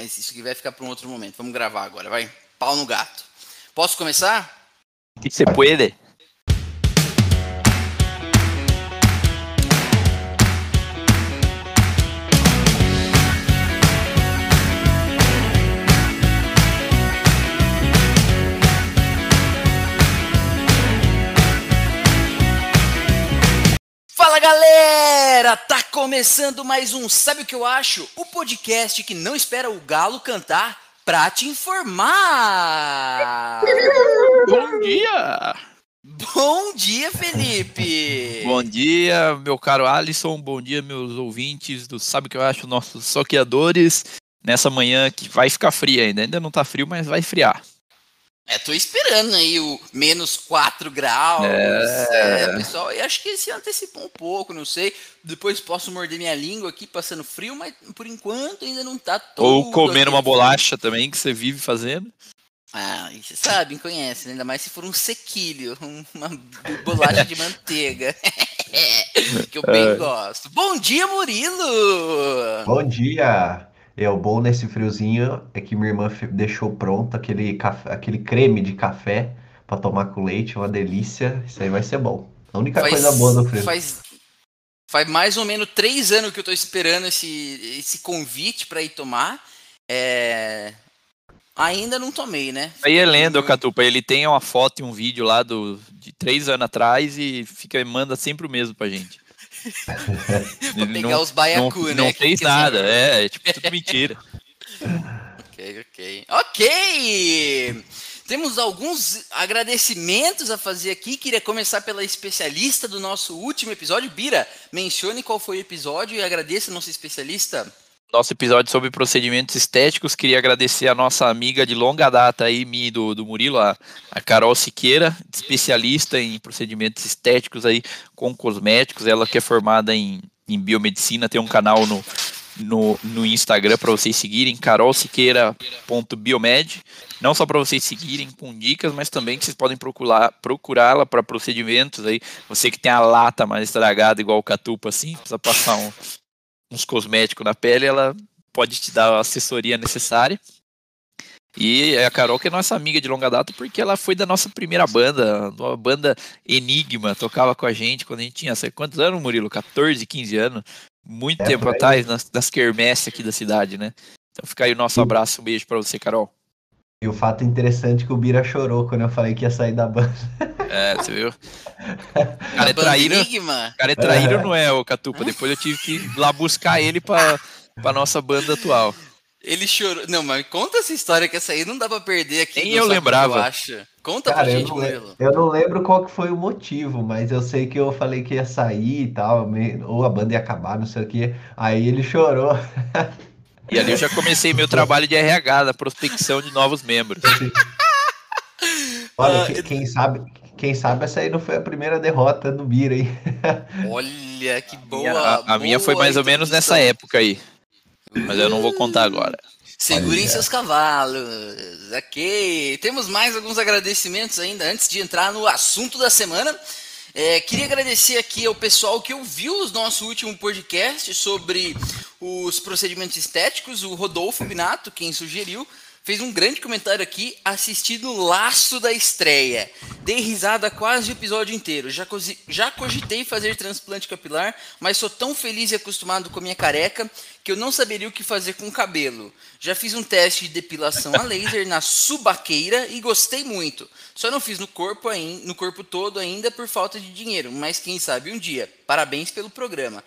Mas isso aqui vai ficar para um outro momento. Vamos gravar agora, vai. Pau no gato. Posso começar? Se puede. Galera, tá começando mais um Sabe o que eu acho? O podcast que não espera o galo cantar pra te informar. Bom dia! Bom dia, Felipe. Bom dia, meu caro Alisson. Bom dia, meus ouvintes do Sabe o que eu acho? Nossos soqueadores. Nessa manhã que vai ficar fria ainda. Ainda não tá frio, mas vai friar. É, tô esperando aí o menos 4 graus. É. É, pessoal, eu acho que se antecipou um pouco, não sei. Depois posso morder minha língua aqui passando frio, mas por enquanto ainda não tá todo. Ou comer aquele uma frio. bolacha também, que você vive fazendo. Ah, e você sabe, conhece, né? ainda mais se for um sequilho, uma bolacha de manteiga. que eu bem É. gosto. Bom dia, Murilo! Bom dia! É, o bom nesse friozinho é que minha irmã deixou pronto aquele, café, aquele creme de café pra tomar com leite, uma delícia. Isso aí vai ser bom. A única coisa boa do frio. Faz, faz mais ou menos três anos que eu tô esperando esse, esse convite para ir tomar. É, Ainda não tomei, né? Aí é lenda, o Catupa. Ele tem uma foto e um vídeo lá do, de três anos atrás e fica manda sempre o mesmo pra gente. Ele pegar não, os baiacu, não, né? não fez nada, é, é tipo tudo mentira. Ok, ok. Ok! Temos alguns agradecimentos a fazer aqui. Queria começar pela especialista do nosso último episódio. Bira, mencione qual foi o episódio e agradeça a nossa especialista. Nosso episódio sobre procedimentos estéticos, queria agradecer a nossa amiga de longa data aí, e do, do Murilo, a, a Carol Siqueira, especialista em procedimentos estéticos aí com cosméticos. Ela que é formada em, em biomedicina, tem um canal no, no, no Instagram para vocês seguirem, carolsiqueira.biomed. Não só para vocês seguirem com dicas, mas também que vocês podem procurar procurá-la para procedimentos aí. Você que tem a lata mais estragada, igual o Catupa, assim, precisa passar um, uns cosméticos na pele, ela pode te dar a assessoria necessária. E a Carol, que é nossa amiga de longa data, porque ela foi da nossa primeira banda, a banda Enigma, tocava com a gente quando a gente tinha, sei quantos anos, Murilo? 14, 15 anos. Muito É, tempo atrás, nas, nas quermesses aqui da cidade, né? Então fica aí o nosso abraço, um beijo pra você, Carol. E o fato interessante é que o Bira chorou quando eu falei que ia sair da banda. É, você viu? O A cara é traíra, Enigma. o cara é traíra não é, o Catupa? Depois eu tive que ir lá buscar ele pra, pra nossa banda atual. Ele chorou. Não, mas conta essa história que essa aí não dá pra perder aqui. Nem eu o lembrava. Eu acho. Conta Cara, pra gente, Murilo. eu não lembro qual que foi o motivo, mas eu sei que eu falei que ia sair e tal, ou a banda ia acabar, não sei o quê. Aí ele chorou. E ali eu já comecei meu trabalho de RH, da prospecção de novos membros. Olha, Ah, quem sabe, quem sabe essa aí não foi a primeira derrota do Bira, hein? Olha, que boa. A, a minha foi boa mais ou menos nessa época aí. Mas eu não vou contar agora. Segurem seus cavalos. Ok. Temos mais alguns agradecimentos ainda antes de entrar no assunto da semana. É, queria agradecer aqui ao pessoal que ouviu o nosso último podcast sobre os procedimentos estéticos. O Rodolfo Binato, quem sugeriu, fez um grande comentário aqui, assistindo laço da estreia. Dei risada quase o episódio inteiro. Já, já cogitei fazer transplante capilar, mas sou tão feliz e acostumado com a minha careca que eu não saberia o que fazer com o cabelo. Já fiz um teste de depilação a laser na subaqueira e gostei muito. Só não fiz no corpo, ain- no corpo todo ainda por falta de dinheiro, mas quem sabe um dia. Parabéns pelo programa.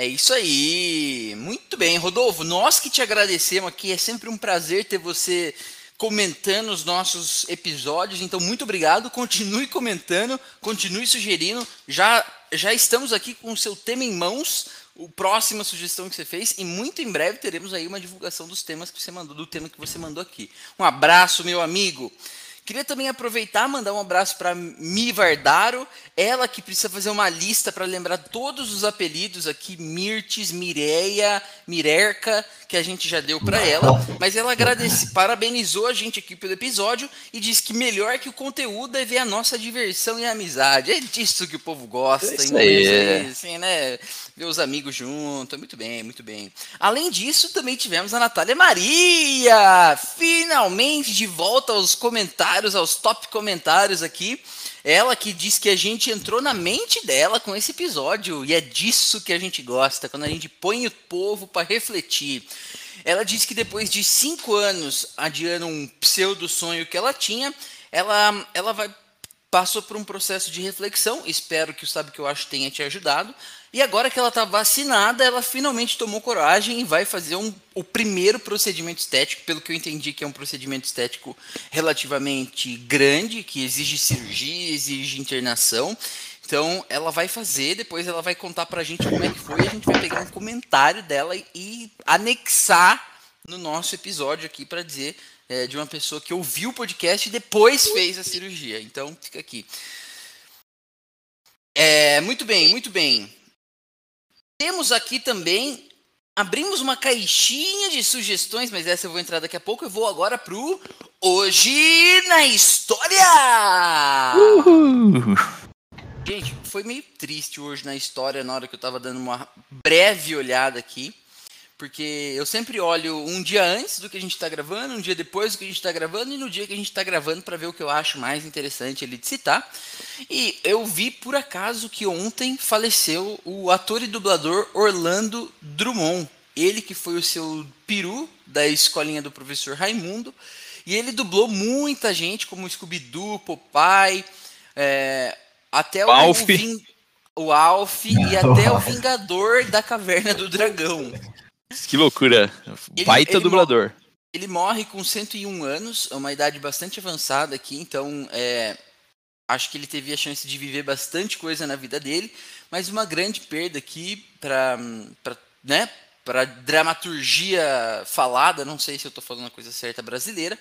É isso aí. Muito bem, Rodolfo. Nós que te agradecemos aqui. É sempre um prazer ter você comentando os nossos episódios. Então, muito obrigado. Continue comentando, continue sugerindo. Já, já estamos aqui com o seu tema em mãos. O próxima sugestão que você fez e muito em breve teremos aí uma divulgação dos temas que você mandou, do tema que você mandou aqui. Um abraço, meu amigo. Queria também aproveitar e mandar um abraço para Mi Vardaro, ela que precisa fazer uma lista para lembrar todos os apelidos aqui, Mirtes, Mireia, Mirerca, que a gente já deu para ela, mas ela agradece, parabenizou a gente aqui pelo episódio e disse que melhor que o conteúdo é ver a nossa diversão e amizade. É disso que o povo gosta, É isso aí, assim, né? Ver os amigos junto, muito bem, muito bem. Além disso, também tivemos a Natália Maria, finalmente de volta aos comentários, aos top comentários aqui. Ela que diz que a gente entrou na mente dela com esse episódio e é disso que a gente gosta, quando a gente põe o povo para refletir. Ela diz que depois de cinco anos adiando um pseudo sonho que ela tinha, ela, ela vai passou por um processo de reflexão. Espero que o Sabe Que Eu Acho tenha te ajudado. E agora que ela está vacinada, ela finalmente tomou coragem e vai fazer um, o primeiro procedimento estético, pelo que eu entendi que é um procedimento estético relativamente grande, que exige cirurgia, exige internação. Então ela vai fazer, depois ela vai contar pra gente como é que foi, a gente vai pegar um comentário dela e, e anexar no nosso episódio aqui para dizer é, de uma pessoa que ouviu o podcast e depois fez a cirurgia. Então fica aqui. É, muito bem, muito bem. Temos aqui também. Abrimos uma caixinha de sugestões, mas essa eu vou entrar daqui a pouco. Eu vou agora pro Hoje na História! Uhul. Gente, foi meio triste hoje na história, na hora que eu tava dando uma breve olhada aqui porque eu sempre olho um dia antes do que a gente está gravando, um dia depois do que a gente está gravando e no dia que a gente está gravando para ver o que eu acho mais interessante ali de citar. E eu vi por acaso que ontem faleceu o ator e dublador Orlando Drummond. Ele que foi o seu peru da escolinha do professor Raimundo. E ele dublou muita gente, como Scooby-Doo, Popeye, é, até o, Alf, o, o Alf e até o Vingador da Caverna do Dragão. Que loucura. Ele, Baita ele dublador. Morre, ele morre com 101 anos, é uma idade bastante avançada aqui, então é, acho que ele teve a chance de viver bastante coisa na vida dele, mas uma grande perda aqui para né, para dramaturgia falada, não sei se eu estou falando a coisa certa brasileira,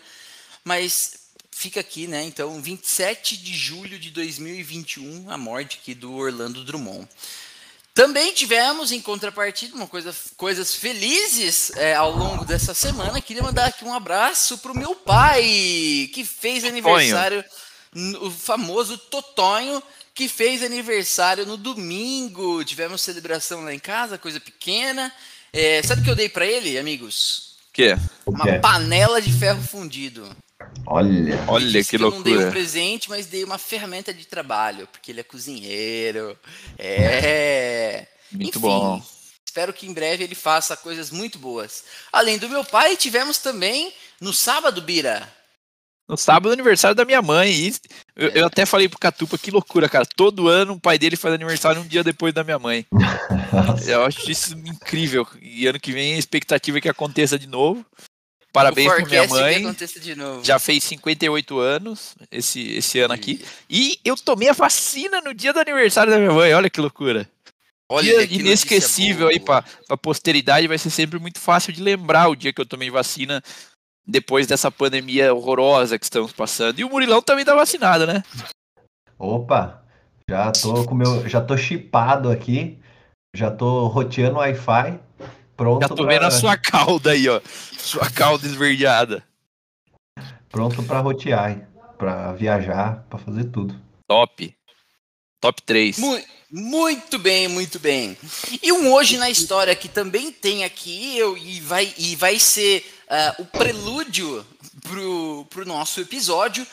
mas fica aqui, né? Então, 27 de julho de 2021, a morte aqui do Orlando Drummond. Também tivemos, em contrapartida, uma coisa, coisas felizes é, ao longo dessa semana. Queria mandar aqui um abraço para o meu pai, que fez aniversário, o famoso Totonho, que fez aniversário no domingo. Tivemos celebração lá em casa, coisa pequena. É, sabe o que eu dei para ele, amigos? Que? Uma panela de ferro fundido. Olha, olha que, que loucura. Eu não dei um presente, mas dei uma ferramenta de trabalho, porque ele é cozinheiro. É. Muito Enfim, bom. Espero que em breve ele faça coisas muito boas. Além do meu pai, tivemos também no sábado, Bira. No sábado, aniversário da minha mãe. E eu, é. eu, até falei pro Catupa, que loucura, cara. Todo ano o pai dele faz aniversário um dia depois da minha mãe. eu acho isso incrível. E ano que vem a expectativa é que aconteça de novo. Parabéns para minha mãe. Já fez 58 anos esse, esse ano aqui. E eu tomei a vacina no dia do aniversário da minha mãe. Olha que loucura. Olha, dia inesquecível aí para a posteridade. Vai ser sempre muito fácil de lembrar o dia que eu tomei vacina depois dessa pandemia horrorosa que estamos passando. E o Murilão também tá vacinado, né? Opa, já tô com meu, já tô chipado aqui, já tô roteando Wi-Fi Pronto Já tô pra... vendo a sua cauda aí, ó. Sua cauda esverdeada. Pronto para rotear, para viajar, para fazer tudo. Top. Top 3. Muito bem, muito bem. E um hoje na história que também tem aqui eu, e, vai, e vai ser uh, o prelúdio pro, pro nosso episódio.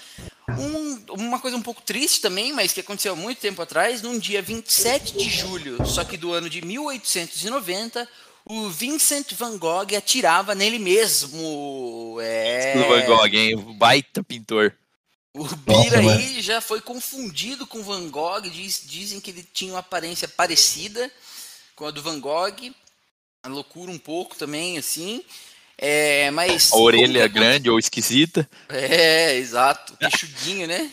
Um, uma coisa um pouco triste também, mas que aconteceu há muito tempo atrás, num dia 27 de julho, só que do ano de 1890, o Vincent Van Gogh atirava nele mesmo. É... O Van Gogh, hein? Baita pintor. O Bira aí já foi confundido com Van Gogh. Diz, dizem que ele tinha uma aparência parecida com a do Van Gogh. A loucura um pouco também, assim. É, mas. A orelha grande ou esquisita. É, exato. Queixudinho, né?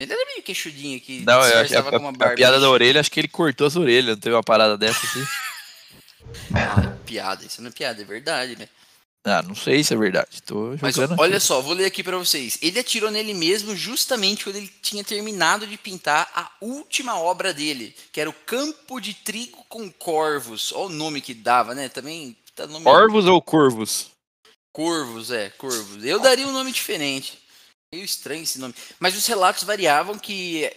Ele era meio queixudinho aqui. Não, eu acho, a, a, a, piada da orelha, acho que ele cortou as orelhas. Não teve uma parada dessa assim. Ah, piada, isso não é piada, é verdade, né? Ah, não sei se é verdade. Tô Mas olha só, vou ler aqui para vocês. Ele atirou nele mesmo justamente quando ele tinha terminado de pintar a última obra dele, que era o Campo de Trigo com Corvos. Olha o nome que dava, né? Também tá nome Corvos ou Corvos? Corvos, é, Corvos. Eu daria um nome diferente. Meio estranho esse nome. Mas os relatos variavam que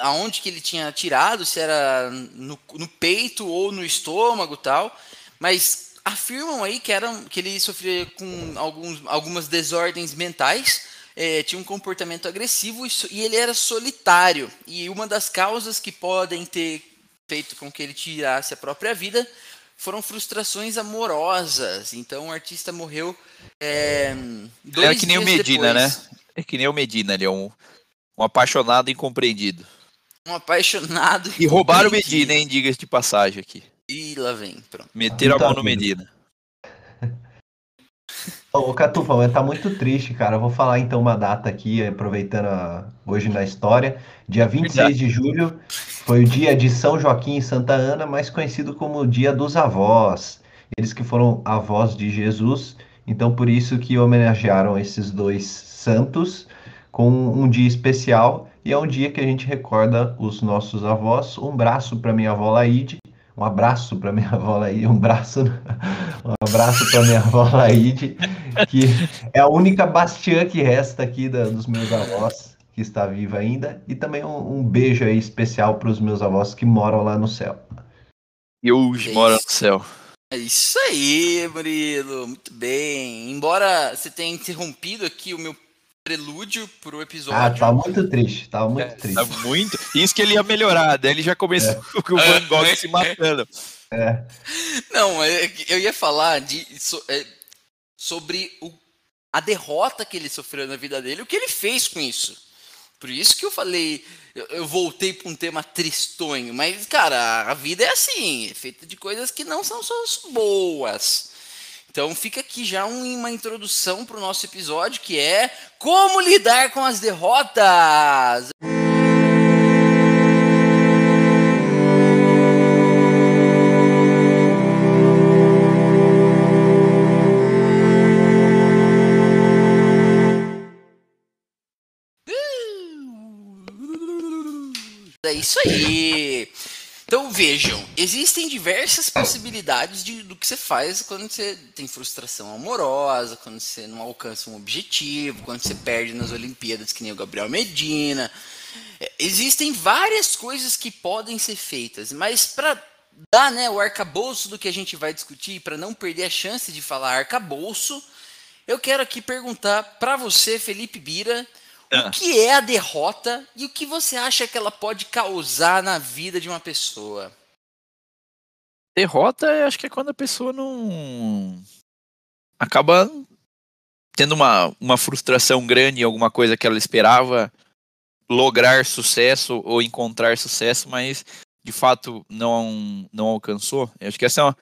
aonde que ele tinha atirado, se era no, no peito ou no estômago tal, mas afirmam aí que, era, que ele sofria com alguns, algumas desordens mentais, é, tinha um comportamento agressivo e, e ele era solitário. E uma das causas que podem ter feito com que ele tirasse a própria vida foram frustrações amorosas. Então o artista morreu é, dois É que nem o Medina, depois. né? É que nem o Medina, ele é um, um apaixonado incompreendido. Um apaixonado. E roubaram o. Medina, hein? Diga-se de passagem aqui. E lá vem, pronto. Meteram a mão no amigo. Medina. Ô, Catufa, mas tá muito triste, cara. Eu vou falar então uma data aqui, aproveitando a- hoje na história. Dia 26 de julho foi o dia de São Joaquim e Santa Ana, mais conhecido como o Dia dos Avós. Eles que foram avós de Jesus, então por isso que homenagearam esses dois santos com um dia especial. E é um dia que a gente recorda os nossos avós. Um braço para minha avó Laide. Um abraço para minha avó Laide. Um braço, um abraço para minha avó Laide que é a única bastiã que resta aqui da- dos meus avós, que está viva ainda, e também um, um beijo aí especial para os meus avós que moram lá no céu. E hoje É no céu. É isso aí, Murilo. Muito bem. Embora você tenha interrompido aqui o meu prelúdio pro episódio. Ah, tá muito triste, tá muito triste. Tá muito. Isso que ele ia melhorar, daí ele já começou com o Van Gogh se matando. É, Não, é eu ia falar de, so- é, sobre o- a derrota que ele sofreu na vida dele, o que ele fez com isso. Por isso que eu falei, eu, eu voltei para um tema tristonho, mas cara, a vida é assim, é feita de coisas que não são só boas. Então fica aqui já um- uma introdução para o nosso episódio que é como lidar com as derrotas. É isso aí. Então vejam, existem diversas possibilidades de, do que você faz quando você tem frustração amorosa, quando você não alcança um objetivo, quando você perde nas Olimpíadas, que nem o Gabriel Medina. É, Existem várias coisas que podem ser feitas, mas para dar né, o arcabouço do que a gente vai discutir, para não perder a chance de falar arcabouço, eu quero aqui perguntar para você, Felipe Bira, o Ah. que é a derrota e o que você acha que ela pode causar na vida de uma pessoa? Derrota, eu acho que é quando a pessoa não. acaba tendo uma, uma frustração grande em alguma coisa que ela esperava lograr sucesso ou encontrar sucesso, mas de fato não, não alcançou. Eu acho que essa é uma-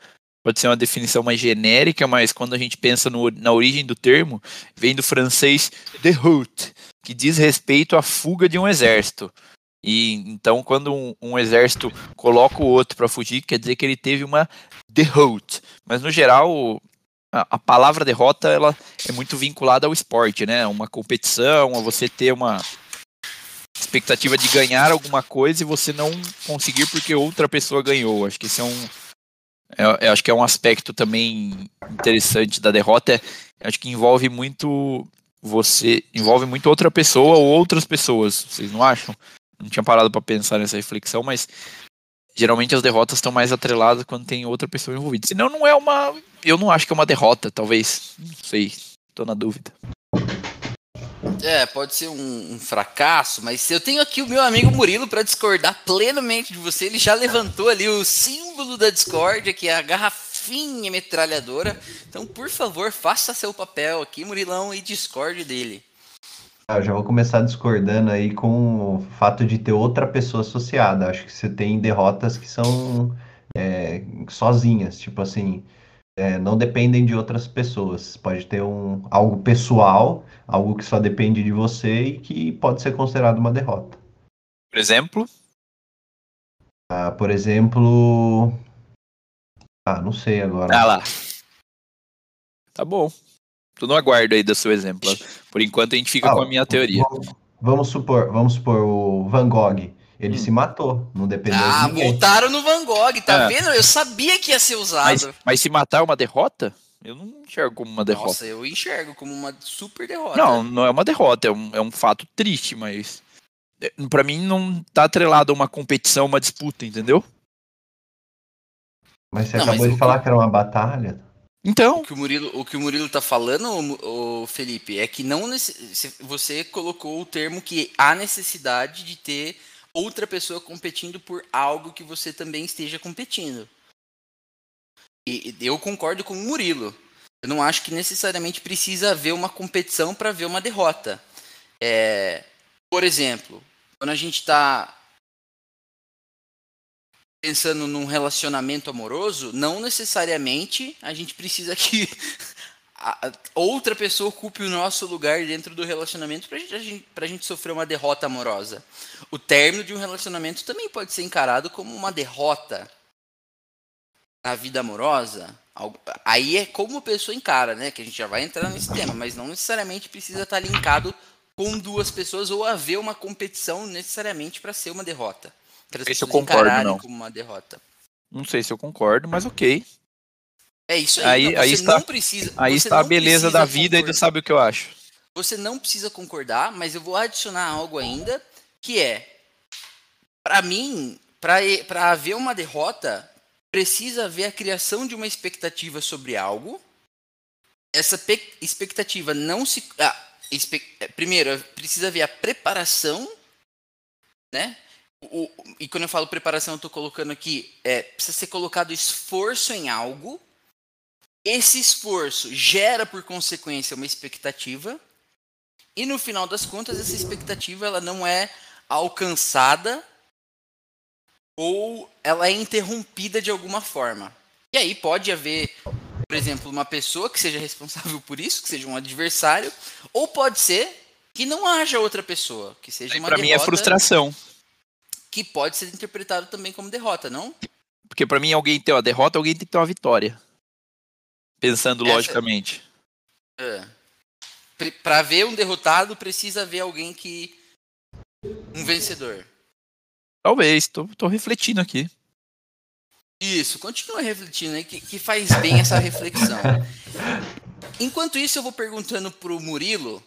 pode ser uma definição mais genérica, mas quando a gente pensa no- na origem do termo, vem do francês déroute, que diz respeito à fuga de um exército. E então, quando um, um exército coloca o outro para fugir, quer dizer que ele teve uma derrota. Mas no geral, a, a palavra derrota ela é muito vinculada ao esporte, né? Uma competição, a você ter uma expectativa de ganhar alguma coisa e você não conseguir porque outra pessoa ganhou. Acho que esse é um é- eu acho que é um aspecto também interessante da derrota. É, acho que envolve muito você, envolve muito outra pessoa ou outras pessoas. Vocês não acham? Não tinha parado para pensar nessa reflexão, mas geralmente as derrotas estão mais atreladas quando tem outra pessoa envolvida. Senão não é uma, eu não acho que é uma derrota, talvez. Não sei, tô na dúvida. É, pode ser um, um fracasso, mas eu tenho aqui o meu amigo Murilo para discordar plenamente de você. Ele já levantou ali o símbolo da discórdia, que é a garrafinha metralhadora. Então, por favor, faça seu papel aqui, Murilão, e discorde dele. Ah, Eu já vou começar discordando aí com o fato de ter outra pessoa associada. Acho que você tem derrotas que são é, sozinhas, tipo assim, é, não dependem de outras pessoas. Pode ter um, algo pessoal, algo que só depende de você e que pode ser considerado uma derrota. Por exemplo, Ah, por exemplo. Ah, não sei agora. ah lá. Tá bom. Tô no aguardo aí do seu exemplo. Por enquanto a gente fica Ah, com a minha teoria. Vamos, vamos supor, vamos supor o Van Gogh. Ele Hum. se matou, não dependeu Ah, de ninguém. voltaram no Van Gogh, tá É. vendo? Eu sabia que ia ser usado. Mas, mas se matar é uma derrota? Eu não enxergo como uma derrota. Nossa, eu enxergo como uma super derrota. Não, não é uma derrota, é um, é um fato triste, mas é, para mim não tá atrelado a uma competição, uma disputa, entendeu? Mas você não, acabou mas de falar que... que era uma batalha. Então. O que o Murilo, o que o Murilo tá falando, o, o Felipe, é que não você colocou o termo que há necessidade de ter outra pessoa competindo por algo que você também esteja competindo. E eu concordo com o Murilo. Eu não acho que necessariamente precisa haver uma competição para ver uma derrota. É, por exemplo, quando a gente está pensando num relacionamento amoroso, não necessariamente a gente precisa que outra pessoa ocupe o nosso lugar dentro do relacionamento para gente, a gente sofrer uma derrota amorosa. O término de um relacionamento também pode ser encarado como uma derrota na vida amorosa. Aí é como a pessoa encara, né? Que a gente já vai entrar nesse tema, mas não necessariamente precisa estar linkado com duas pessoas ou haver uma competição necessariamente para ser uma derrota. Para as pessoas encararem não. como uma derrota. Não sei se eu concordo, mas ok. É isso aí. Aí, então, aí está, precisa, aí está a beleza da vida concordar. e tu sabe o que eu acho. Você não precisa concordar, mas eu vou adicionar algo ainda, que é, para mim, para haver uma derrota, precisa haver a criação de uma expectativa sobre algo. Essa expectativa não se. Ah, é, primeiro, precisa haver a preparação, né? O, e quando eu falo preparação, eu estou colocando aqui, é, precisa ser colocado esforço em algo. Esse esforço gera, por consequência, uma expectativa. E no final das contas, essa expectativa ela não é alcançada ou ela é interrompida de alguma forma. E aí pode haver, por exemplo, uma pessoa que seja responsável por isso, que seja um adversário, ou pode ser que não haja outra pessoa, que seja uma Para mim é frustração. Que pode ser interpretado também como derrota, não? Porque para mim alguém tem uma derrota, alguém tem que ter uma vitória. Pensando Essa... logicamente. É. Para ver um derrotado, precisa ver alguém que um vencedor. Talvez, tô, tô refletindo aqui. Isso, continua refletindo aí, que, que faz bem essa reflexão. Enquanto isso, eu vou perguntando pro Murilo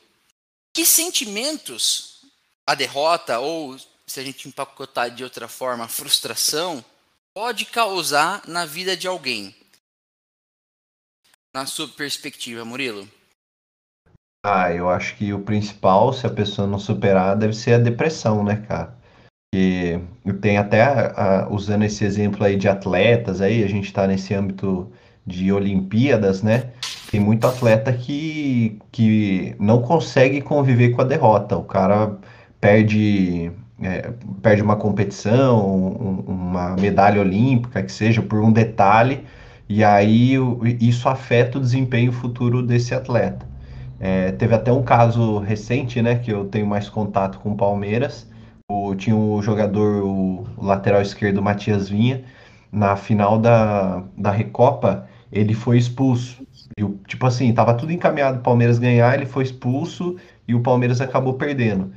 que sentimentos a derrota, ou se a gente empacotar de outra forma, a frustração, pode causar na vida de alguém? Na sua perspectiva, Murilo? Ah, eu acho que o principal, se a pessoa não superar, deve ser a depressão, né, cara? E tem até, a, usando esse exemplo aí de atletas, aí a gente está nesse âmbito de Olimpíadas, né? Tem muito atleta que, que não consegue conviver com a derrota. O cara perde, é, perde uma competição, um, uma medalha olímpica, que seja, por um detalhe, e aí isso afeta o desempenho futuro desse atleta. É, teve até um caso recente, né, que eu tenho mais contato com o Palmeiras, o, tinha o jogador, o, o lateral esquerdo, Matias Vinha, na final da, da Recopa, ele foi expulso. E, tipo assim, tava tudo encaminhado o Palmeiras ganhar, ele foi expulso e o Palmeiras acabou perdendo.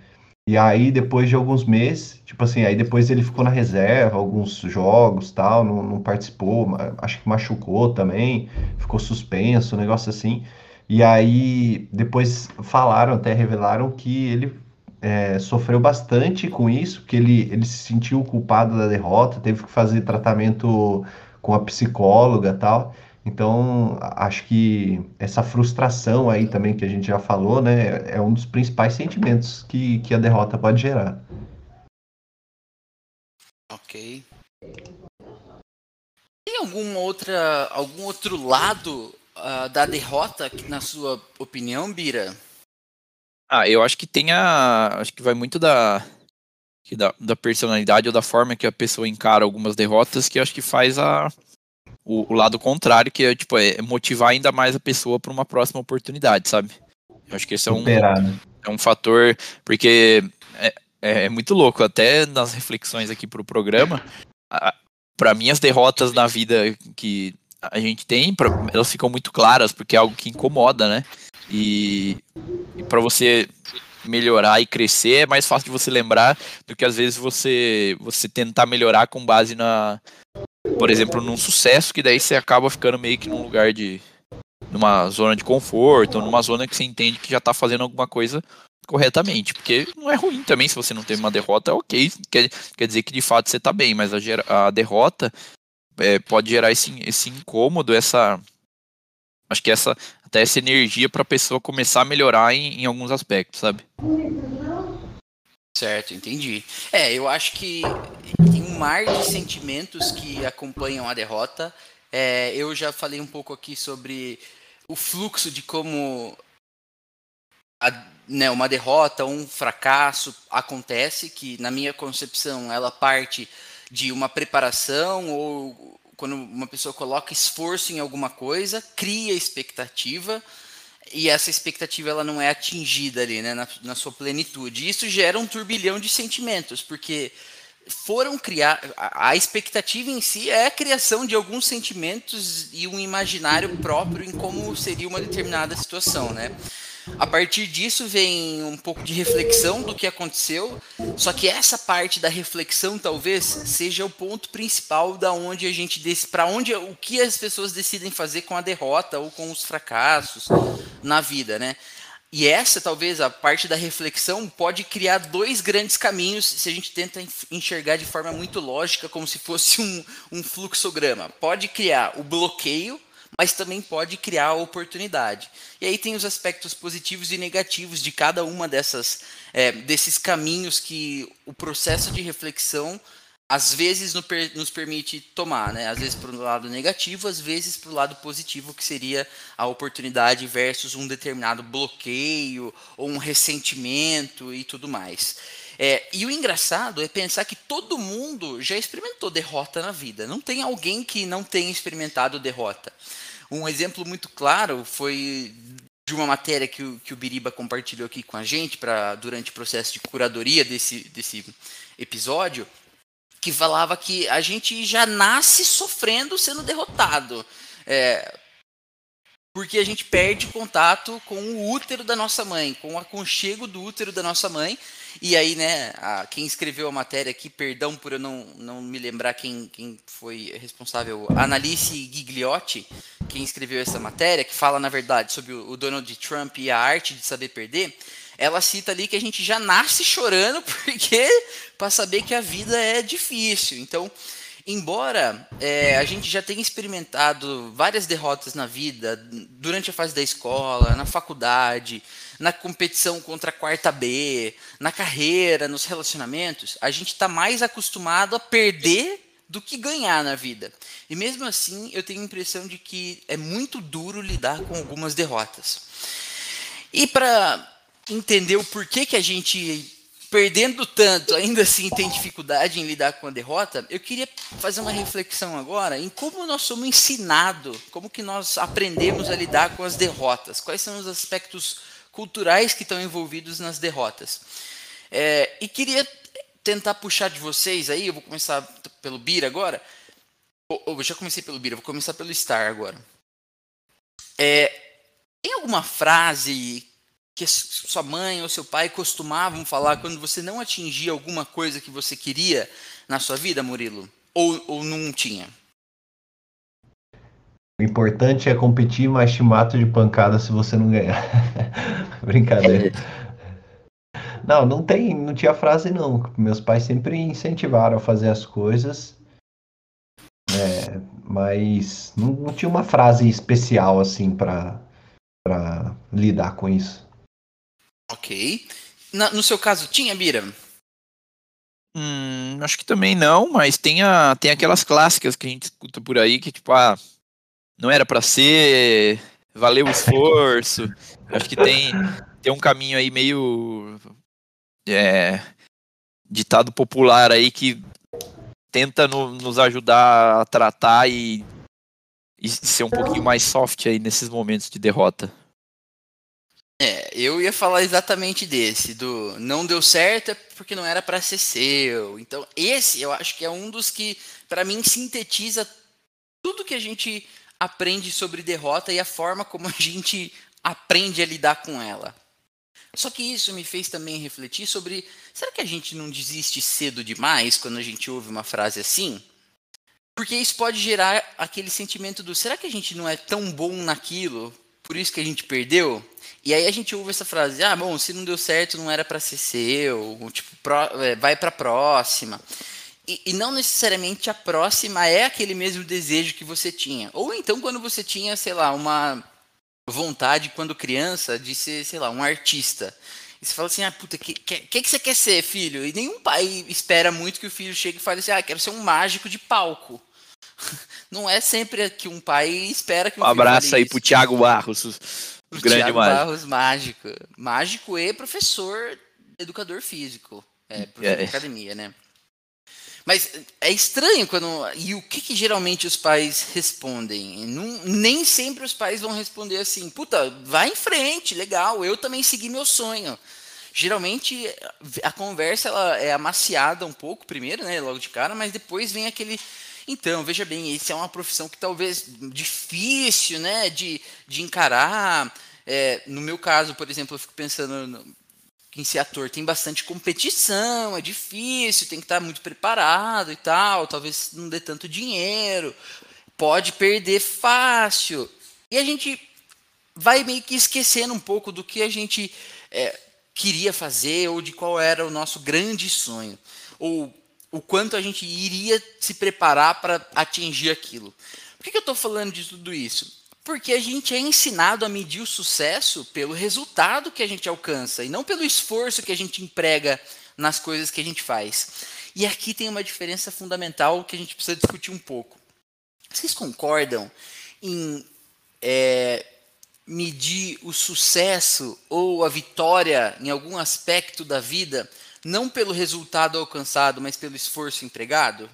E aí, depois de alguns meses, tipo assim, aí depois ele ficou na reserva, alguns jogos tal, não, não participou, acho que machucou também, ficou suspenso, um negócio assim. E aí, depois falaram, até revelaram que ele é, sofreu bastante com isso, que ele, ele se sentiu culpado da derrota, teve que fazer tratamento com a psicóloga tal. Então, acho que essa frustração aí também que a gente já falou, né, é um dos principais sentimentos que, que a derrota pode gerar. Ok. Tem alguma outra, algum outro lado uh, da derrota, na sua opinião, Bira? Ah, eu acho que tem a. Acho que vai muito da, da, da personalidade ou da forma que a pessoa encara algumas derrotas, que acho que faz a, o, o lado contrário, que é, tipo, é motivar ainda mais a pessoa para uma próxima oportunidade, sabe? Eu acho que esse é um, né? é um fator, porque é, é, é, muito louco, até nas reflexões aqui para o programa, para mim as derrotas na vida que a gente tem, pra, elas ficam muito claras, porque é algo que incomoda, né? E, e para você melhorar e crescer é mais fácil de você lembrar do que às vezes você você tentar melhorar com base na por exemplo num sucesso que daí você acaba ficando meio que num lugar de numa zona de conforto numa zona que você entende que já está fazendo alguma coisa corretamente, porque não é ruim também se você não teve uma derrota, ok, quer, quer dizer que de fato você está bem, mas a, a derrota é, pode gerar esse, esse incômodo, essa acho que essa até essa energia para a pessoa começar a melhorar em, em alguns aspectos, sabe? Certo, entendi. É, eu acho que mar de sentimentos que acompanham a derrota. É, eu já falei um pouco aqui sobre o fluxo de como a, né, uma derrota, um fracasso acontece, que na minha concepção ela parte de uma preparação ou quando uma pessoa coloca esforço em alguma coisa, cria expectativa e essa expectativa ela não é atingida ali, né, na, na sua plenitude. Isso gera um turbilhão de sentimentos, porque foram criar a, expectativa em si é a criação de alguns sentimentos e um imaginário próprio em como seria uma determinada situação, né? A partir disso vem um pouco de reflexão do que aconteceu, só que essa parte da reflexão talvez seja o ponto principal da onde a gente para onde o que as pessoas decidem fazer com a derrota ou com os fracassos na vida, né? E essa, talvez, a parte da reflexão pode criar dois grandes caminhos se a gente tenta enxergar de forma muito lógica, como se fosse um, um fluxograma. Pode criar o bloqueio, mas também pode criar a oportunidade. E aí tem os aspectos positivos e negativos de cada uma dessas é, desses caminhos que o processo de reflexão às vezes nos permite tomar, né? Às vezes para o lado negativo, às vezes para o lado positivo, que seria a oportunidade versus um determinado bloqueio ou um ressentimento e tudo mais. É, e o engraçado é pensar que todo mundo já experimentou derrota na vida. Não tem alguém que não tenha experimentado derrota. Um exemplo muito claro foi de uma matéria que o, que o Biriba compartilhou aqui com a gente pra, durante o processo de curadoria desse, desse episódio, que falava que a gente já nasce sofrendo sendo derrotado. É, porque a gente perde contato com o útero da nossa mãe, com o aconchego do útero da nossa mãe. E aí, né, a, quem escreveu a matéria aqui, perdão por eu não, não me lembrar quem, quem foi responsável, Annalise Gigliotti, quem escreveu essa matéria, que fala, na verdade, sobre o, o Donald Trump e a arte de saber perder, ela cita ali que a gente já nasce chorando porque para saber que a vida é difícil. Então, Embora é, a gente já tenha experimentado várias derrotas na vida, durante a fase da escola, na faculdade, na competição contra a quarta B, na carreira, nos relacionamentos, a gente está mais acostumado a perder do que ganhar na vida. E mesmo assim, eu tenho a impressão de que é muito duro lidar com algumas derrotas. E para entender o porquê que a gente perdendo tanto, ainda assim tem dificuldade em lidar com a derrota, eu queria fazer uma reflexão agora em como nós somos ensinados, como que nós aprendemos a lidar com as derrotas, quais são os aspectos culturais que estão envolvidos nas derrotas. É, e queria tentar puxar de vocês aí, eu vou começar pelo Bira agora, ou, já comecei pelo Bira, vou começar pelo Star agora. É, tem alguma frase que sua mãe ou seu pai costumavam falar quando você não atingia alguma coisa que você queria na sua vida, Murilo? Ou, ou não tinha? O importante é competir, mas te mato de pancada se você não ganhar. Brincadeira. Não, não tem, não tinha frase não. Meus pais sempre incentivaram a fazer as coisas, é, mas não, não, tinha uma frase especial assim para lidar com isso. Ok. Na, no seu caso, tinha, Bira? Hum, acho que também não, mas tem, a, tem aquelas clássicas que a gente escuta por aí que, tipo, ah, não era para ser, valeu o esforço. acho que tem, tem um caminho aí meio é, ditado popular aí que tenta no, nos ajudar a tratar e, e ser um pouquinho mais soft aí nesses momentos de derrota. É, eu ia falar exatamente desse, do não deu certo é porque não era para ser seu. Então, esse eu acho que é um dos que, para mim, sintetiza tudo que a gente aprende sobre derrota e a forma como a gente aprende a lidar com ela. Só que isso me fez também refletir sobre: será que a gente não desiste cedo demais quando a gente ouve uma frase assim? Porque isso pode gerar aquele sentimento do: será que a gente não é tão bom naquilo, por isso que a gente perdeu? E aí a gente ouve essa frase, ah, bom, se não deu certo, não era para ser seu, tipo, pro, é, vai para próxima. E, e, não necessariamente a próxima é aquele mesmo desejo que você tinha. Ou então quando você tinha, sei lá, uma vontade quando criança de ser, sei lá, um artista. E você fala assim, ah, puta, o que, que, que você quer ser, filho? E nenhum pai espera muito que o filho chegue e fale assim, ah, quero ser um mágico de palco. Não é sempre que um pai espera que um, um abraço aí isso. pro Thiago Barros, o grande Thiago mágico. Barros, mágico. Mágico e professor, educador físico. É, professor é. de academia, né? Mas é estranho quando. E o que, que geralmente os pais respondem? Não, nem sempre os pais vão responder assim: puta, vai em frente, legal, eu também segui meu sonho. Geralmente a conversa ela é amaciada um pouco primeiro, né, logo de cara, mas depois vem aquele. Então, veja bem, isso é uma profissão que talvez difícil, né, de, de encarar. É, no meu caso, por exemplo, eu fico pensando no, em ser ator tem bastante competição, é difícil, tem que estar muito preparado e tal, talvez não dê tanto dinheiro, pode perder fácil. E a gente vai meio que esquecendo um pouco do que a gente é, queria fazer ou de qual era o nosso grande sonho, ou o quanto a gente iria se preparar para atingir aquilo. Por que, que eu estou falando de tudo isso? Porque a gente é ensinado a medir o sucesso pelo resultado que a gente alcança e não pelo esforço que a gente emprega nas coisas que a gente faz. E aqui tem uma diferença fundamental que a gente precisa discutir um pouco. Vocês concordam em é, medir o sucesso ou a vitória em algum aspecto da vida não pelo resultado alcançado, mas pelo esforço empregado?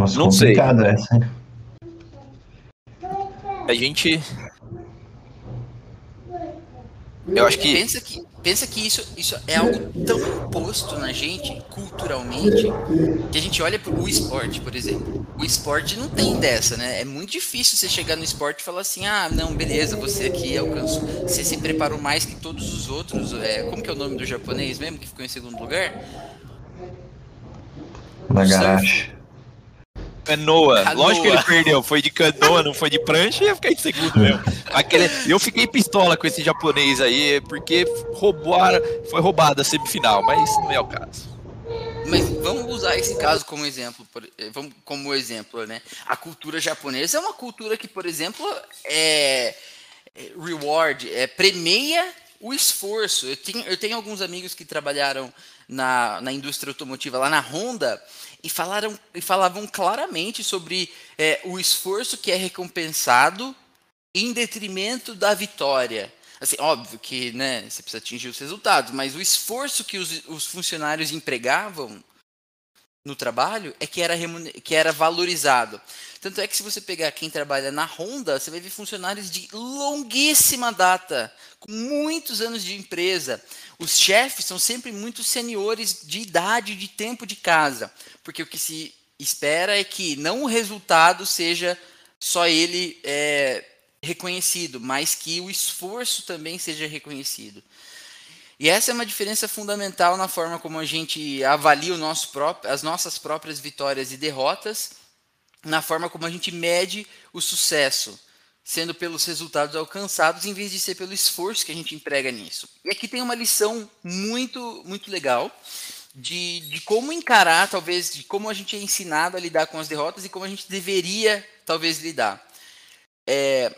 Nossa, não sei. essa. A gente. Eu acho que. Pensa que, pensa que isso, isso é algo tão imposto na gente, culturalmente, que a gente olha para o esporte, por exemplo. O esporte não tem dessa, né? É muito difícil você chegar no esporte e falar assim: ah, não, beleza, você aqui alcançou. Você se preparou mais que todos os outros. É, como que é o nome do japonês mesmo, que ficou em segundo lugar? Nagarashi. Canoa. canoa. Lógico que ele perdeu. Foi de canoa, não foi de prancha, ia ficar em segundo mesmo. Aquele, eu fiquei pistola com esse japonês aí, porque roubaram, foi roubada a semifinal, mas não é o caso. Mas vamos usar esse caso como exemplo, eh, vamos como exemplo, né? A cultura japonesa é uma cultura que, por exemplo, é, é reward, é premia o esforço. Eu tenho, eu tenho alguns amigos que trabalharam na, na indústria automotiva lá na Honda e, falaram, e falavam claramente sobre é, o esforço que é recompensado em detrimento da vitória. Assim, óbvio que né, você precisa atingir os resultados, mas o esforço que os, os funcionários empregavam no trabalho é que era, que era valorizado. Tanto é que se você pegar quem trabalha na Honda, você vai ver funcionários de longuíssima data, com muitos anos de empresa. Os chefes são sempre muito seniores de idade, de tempo de casa, porque o que se espera é que não o resultado seja só ele é, reconhecido, mas que o esforço também seja reconhecido. E essa é uma diferença fundamental na forma como a gente avalia próprio, as nossas próprias vitórias e derrotas, na forma como a gente mede o sucesso, sendo pelos resultados alcançados em vez de ser pelo esforço que a gente emprega nisso. E aqui tem uma lição muito, muito legal de, de como encarar, talvez, de como a gente é ensinado a lidar com as derrotas e como a gente deveria, talvez, lidar. É,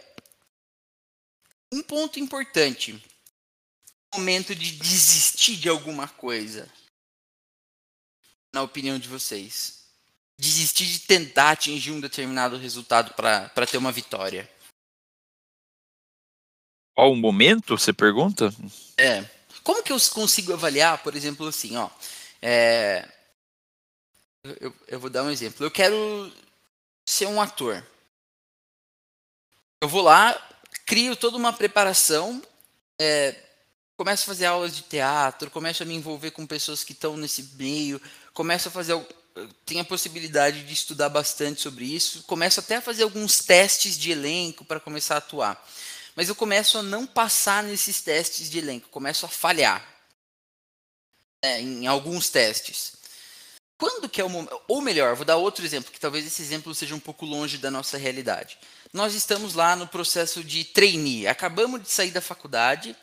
um ponto importante momento de desistir de alguma coisa? Na opinião de vocês? Desistir de tentar atingir um determinado resultado para ter uma vitória? Qual o momento, você pergunta? É. Como que eu consigo avaliar, por exemplo, assim, ó. É, eu, eu vou dar um exemplo. Eu quero ser um ator. Eu vou lá, crio toda uma preparação, é, começo a fazer aulas de teatro, começo a me envolver com pessoas que estão nesse meio, começo a fazer tenho a possibilidade de estudar bastante sobre isso, começo até a fazer alguns testes de elenco para começar a atuar. Mas eu começo a não passar nesses testes de elenco, começo a falhar né, em alguns testes. quando que é o momento. Ou melhor, vou dar outro exemplo, que talvez esse exemplo seja um pouco longe da nossa realidade. Nós estamos lá no processo de trainee. Acabamos de sair da faculdade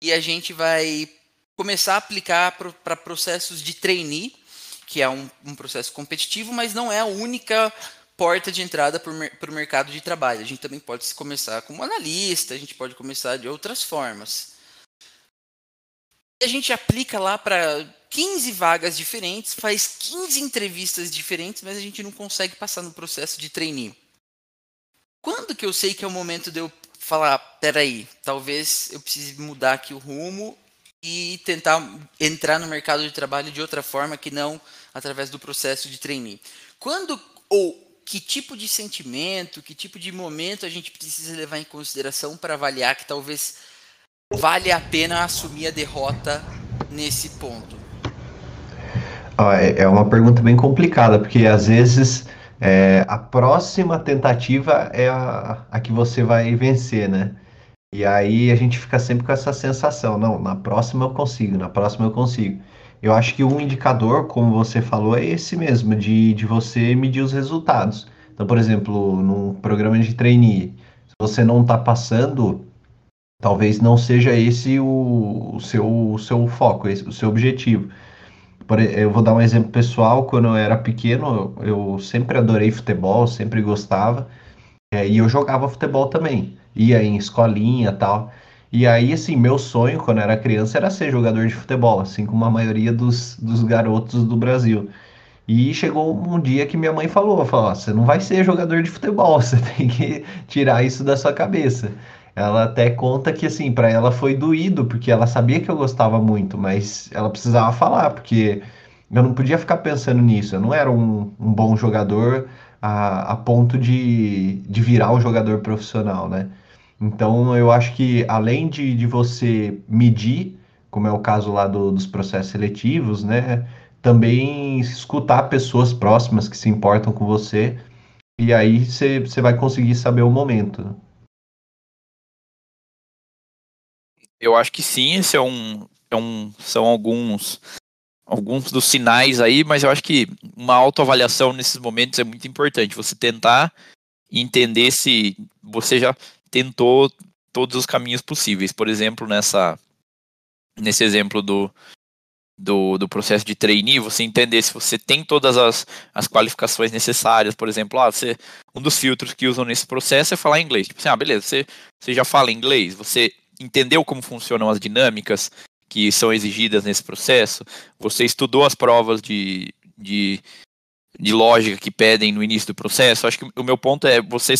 e a gente vai começar a aplicar para processos de trainee, que é um, um, processo competitivo, mas não é a única porta de entrada para o mercado de trabalho. A gente também pode começar como analista, a gente pode começar de outras formas. A gente aplica lá para 15 vagas diferentes, faz 15 entrevistas diferentes, mas a gente não consegue passar no processo de trainee. Quando que eu sei que é o momento de eu falar, peraí, talvez eu precise mudar aqui o rumo e tentar entrar no mercado de trabalho de outra forma que não através do processo de trainee. Quando ou que tipo de sentimento, que tipo de momento a gente precisa levar em consideração para avaliar que talvez vale a pena assumir a derrota nesse ponto? É, é uma pergunta bem complicada, porque às vezes é, a próxima tentativa é a, a que você vai vencer, né? E aí a gente fica sempre com essa sensação, não, na próxima eu consigo, na próxima eu consigo. Eu acho que um indicador, como você falou, é esse mesmo, de, de você medir os resultados. Então, por exemplo, num programa de trainee, se você não está passando, talvez não seja esse o, o, seu, o seu foco, esse, o seu objetivo. Por, eu vou dar um exemplo pessoal. Quando eu era pequeno, eu sempre adorei futebol, sempre gostava. É, e eu jogava futebol também. Ia em escolinha tal. E aí, assim, meu sonho quando era criança era ser jogador de futebol, assim como a maioria dos, dos garotos do Brasil. E chegou um dia que minha mãe falou, falou, você não vai ser jogador de futebol, você tem que tirar isso da sua cabeça. Ela até conta que, assim, para ela foi doído, porque ela sabia que eu gostava muito, mas ela precisava falar, porque eu não podia ficar pensando nisso. Eu não era um, um bom jogador a, a ponto de, de virar um jogador profissional, né? Então, eu acho que além de, de você medir, como é o caso lá do, dos processos seletivos, né? Também escutar pessoas próximas que se importam com você, e aí você vai conseguir saber o momento. Eu acho que sim, esse é um, é um são alguns alguns dos sinais aí, mas eu acho que uma autoavaliação nesses momentos é muito importante. Você tentar entender se você já tentou todos os caminhos possíveis. Por exemplo, nessa nesse exemplo do, do, do processo de trainee, você entender se você tem todas as, as qualificações necessárias. Por exemplo, ah, você, um dos filtros que usam nesse processo é falar inglês. Tipo assim, ah, beleza, você, você já fala inglês, você entendeu como funcionam as dinâmicas que são exigidas nesse processo, você estudou as provas de, de, de lógica que pedem no início do processo. Acho que o meu ponto é você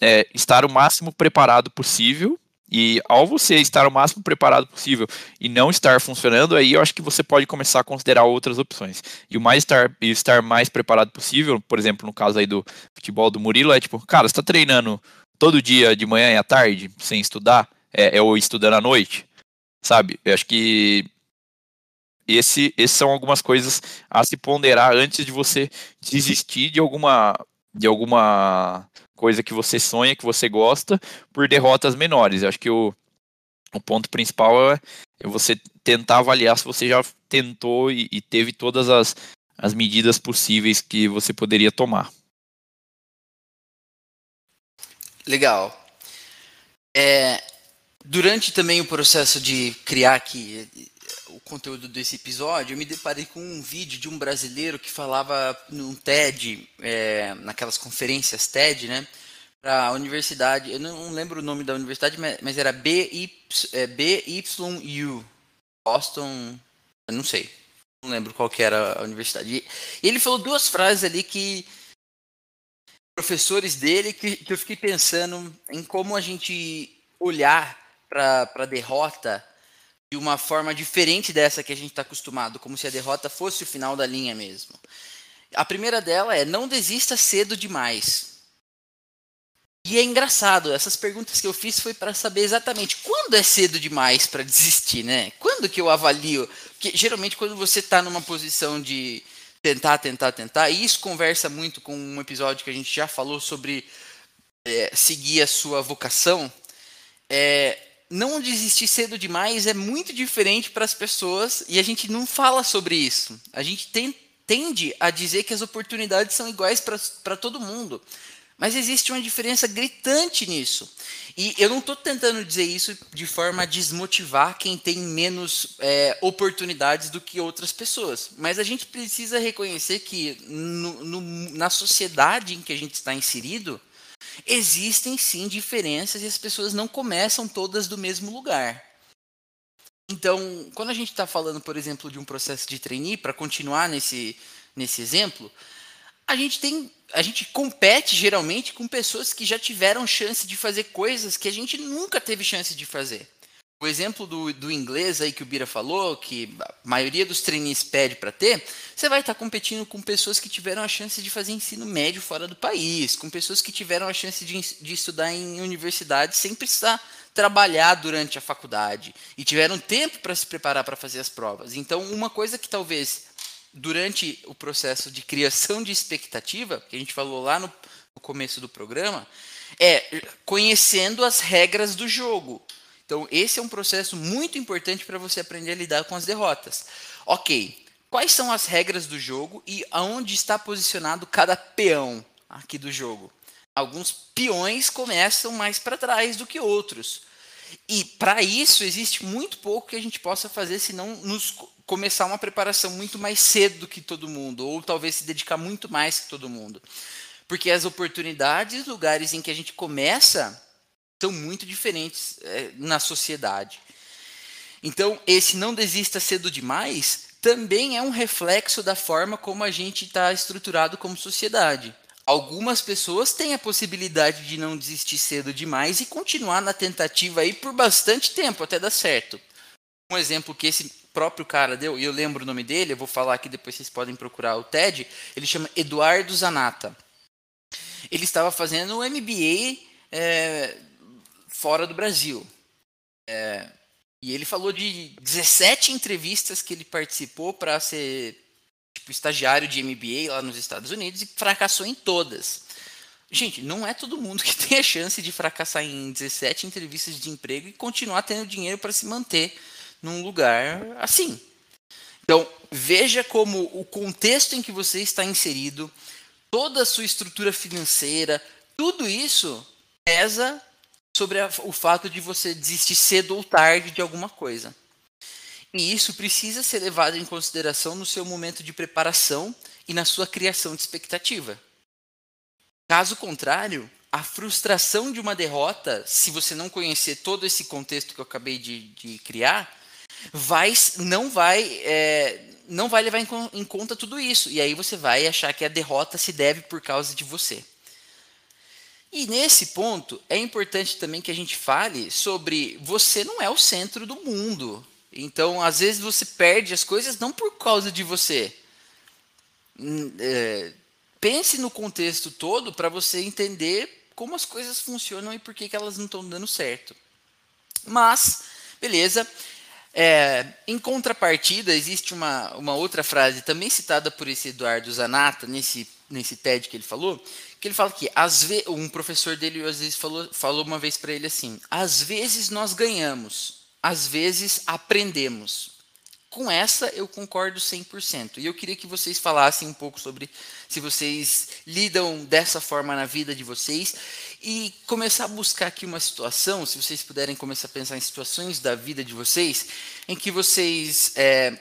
é, estar o máximo preparado possível. E ao você estar o máximo preparado possível e não estar funcionando, aí eu acho que você pode começar a considerar outras opções. E o mais estar, estar mais preparado possível, por exemplo, no caso aí do futebol do Murilo, é tipo, cara, você está treinando todo dia de manhã e à tarde sem estudar? é, é ou estudando à noite, sabe? Eu acho que esse, esses são algumas coisas a se ponderar antes de você desistir de alguma, de alguma coisa que você sonha, que você gosta, por derrotas menores. Eu acho que o, o ponto principal é, é você tentar avaliar se você já tentou e, e teve todas as, as medidas possíveis que você poderia tomar. Legal. É, Durante também o processo de criar aqui conteúdo desse episódio, eu me deparei com um vídeo de um brasileiro que falava num TED, é, naquelas conferências TED, né? Para a universidade, eu não lembro o nome da universidade, mas era é, BYU, Boston, eu não sei, não lembro qual que era a universidade. E ele falou duas frases ali que professores dele que, que eu fiquei pensando em como a gente olhar para a derrota de uma forma diferente dessa que a gente está acostumado, como se a derrota fosse o final da linha mesmo. A primeira dela é não desista cedo demais. E é engraçado, essas perguntas que eu fiz foi para saber exatamente quando é cedo demais para desistir, né? Quando que eu avalio? Porque geralmente quando você está numa posição de tentar, tentar, tentar, e isso conversa muito com um episódio que a gente já falou sobre é, seguir a sua vocação, é, não desistir cedo demais é muito diferente para as pessoas e a gente não fala sobre isso. A gente tem, tende a dizer que as oportunidades são iguais para todo mundo. Mas existe uma diferença gritante nisso. E eu não estou tentando dizer isso de forma a desmotivar quem tem menos é, oportunidades do que outras pessoas. Mas a gente precisa reconhecer que no, no, na sociedade em que a gente está inserido, existem sim diferenças e as pessoas não começam todas do mesmo lugar. Então, quando a gente está falando, por exemplo, de um processo de trainee, para continuar nesse, nesse exemplo, a gente tem a gente compete geralmente com pessoas que já tiveram chance de fazer coisas que a gente nunca teve chance de fazer. O exemplo do, do inglês aí que o Bira falou, que a maioria dos trainees pede para ter, você vai estar tá competindo com pessoas que tiveram a chance de fazer ensino médio fora do país, com pessoas que tiveram a chance de, de estudar em universidade sem precisar trabalhar durante a faculdade e tiveram tempo para se preparar para fazer as provas. Então, uma coisa que talvez durante o processo de criação de expectativa, que a gente falou lá no, no começo do programa, é conhecendo as regras do jogo. Então, esse é um processo muito importante para você aprender a lidar com as derrotas. Ok, quais são as regras do jogo e aonde está posicionado cada peão aqui do jogo? Alguns peões começam mais para trás do que outros. E para isso existe muito pouco que a gente possa fazer se não nos começar uma preparação muito mais cedo do que todo mundo, ou talvez se dedicar muito mais que todo mundo. Porque as oportunidades, lugares em que a gente começa, são muito diferentes é, na sociedade. Então, esse não desista cedo demais também é um reflexo da forma como a gente está estruturado como sociedade. Algumas pessoas têm a possibilidade de não desistir cedo demais e continuar na tentativa aí por bastante tempo até dar certo. Um exemplo que esse próprio cara deu, e eu lembro o nome dele, eu vou falar aqui, depois vocês podem procurar o TED, ele chama Eduardo Zanata. Ele estava fazendo um MBA é, fora do Brasil. É, e ele falou de 17 entrevistas que ele participou para ser tipo, estagiário de MBA lá nos Estados Unidos e fracassou em todas. Gente, não é todo mundo que tem a chance de fracassar em 17 entrevistas de emprego e continuar tendo dinheiro para se manter num lugar assim. Então, veja como o contexto em que você está inserido, toda a sua estrutura financeira, tudo isso pesa sobre a, o fato de você desistir cedo ou tarde de alguma coisa. E isso precisa ser levado em consideração no seu momento de preparação e na sua criação de expectativa. Caso contrário, a frustração de uma derrota, se você não conhecer todo esse contexto que eu acabei de, de criar, vai, não vai é, não vai levar em, em conta tudo isso. E aí você vai achar que a derrota se deve por causa de você. E nesse ponto, é importante também que a gente fale sobre você não é o centro do mundo. Então, às vezes, você perde as coisas não por causa de você. Hum, é, pense no contexto todo para você entender como as coisas funcionam e por que, que elas não estão dando certo. Mas, beleza. É, em contrapartida, existe uma, uma outra frase também citada por esse Eduardo Zanata, nesse, nesse TED que ele falou, que ele fala que às um professor dele às vezes falou, falou uma vez para ele assim: às vezes nós ganhamos, às vezes aprendemos. Com essa eu concordo 100%. E eu queria que vocês falassem um pouco sobre se vocês lidam dessa forma na vida de vocês e começar a buscar aqui uma situação, se vocês puderem começar a pensar em situações da vida de vocês, em que vocês é,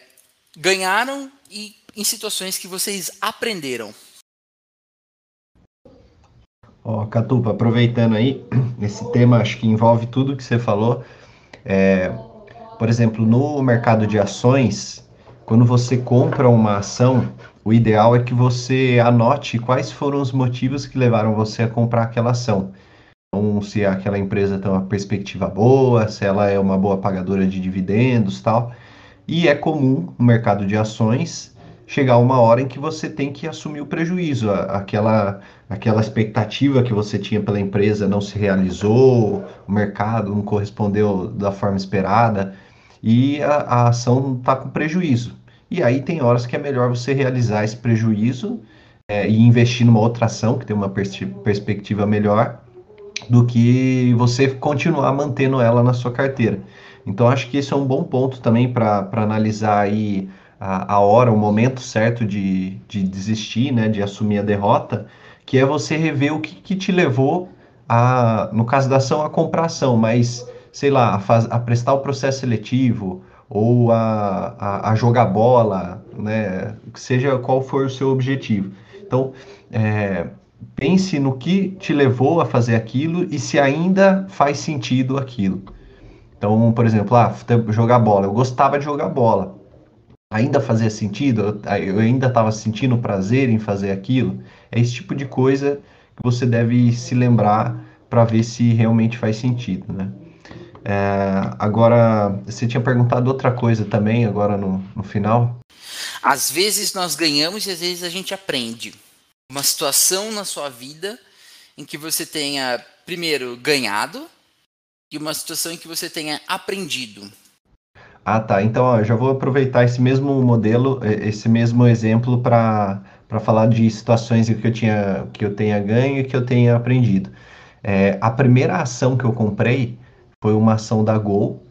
ganharam e em situações que vocês aprenderam. Ó, oh, Catupa, aproveitando aí, esse tema acho que envolve tudo que você falou. É, por exemplo, no mercado de ações, quando você compra uma ação, o ideal é que você anote quais foram os motivos que levaram você a comprar aquela ação. Então, se aquela empresa tem uma perspectiva boa, se ela é uma boa pagadora de dividendos, tal. E é comum no mercado de ações chegar uma hora em que você tem que assumir o prejuízo, aquela aquela expectativa que você tinha pela empresa não se realizou, o mercado não correspondeu da forma esperada e a, a ação está com prejuízo. E aí tem horas que é melhor você realizar esse prejuízo é, e investir numa outra ação que tem uma pers perspectiva melhor do que você continuar mantendo ela na sua carteira. Então acho que esse é um bom ponto também para analisar aí a, a hora, o momento certo de, de desistir, né, de assumir a derrota, que é você rever o que, que te levou a, no caso da ação, a comprar ação, mas, sei lá, a, faz, a prestar o processo seletivo ou a, a, a, jogar bola, né, seja qual for o seu objetivo. Então, é, pense no que te levou a fazer aquilo e se ainda faz sentido aquilo. Então, por exemplo, ah, jogar bola. Eu gostava de jogar bola. Ainda fazia sentido? Eu ainda estava sentindo prazer em fazer aquilo? É esse tipo de coisa que você deve se lembrar para ver se realmente faz sentido, né? É, agora, você tinha perguntado outra coisa também, agora no, no final? Às vezes nós ganhamos e às vezes a gente aprende. Uma situação na sua vida em que você tenha, primeiro, ganhado e uma situação em que você tenha aprendido. Ah, tá. Então, ó, já vou aproveitar esse mesmo modelo, esse mesmo exemplo para para falar de situações que eu tinha que eu tenha ganho e que eu tenha aprendido. É, a primeira ação que eu comprei foi uma ação da Gol.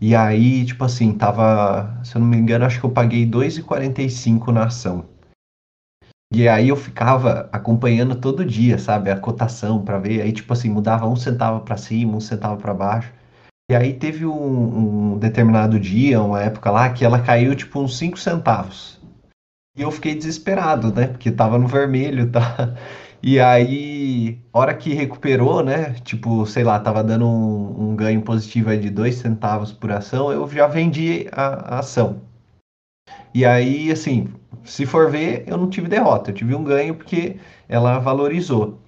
E aí, tipo assim, tava, se eu não me engano, acho que eu paguei 2,45 na ação. E aí eu ficava acompanhando todo dia, sabe, a cotação para ver. Aí, tipo assim, mudava um centavo para cima, um centavo para baixo. E aí teve um, um, determinado dia, uma época lá, que ela caiu tipo uns 5 centavos. E eu fiquei desesperado, né? Porque tava no vermelho, tá? E aí, hora que recuperou, né? Tipo, sei lá, tava dando um, um ganho positivo de 2 centavos por ação, eu já vendi a, a ação. E aí, assim, se for ver, eu não tive derrota, eu tive um ganho porque ela valorizou.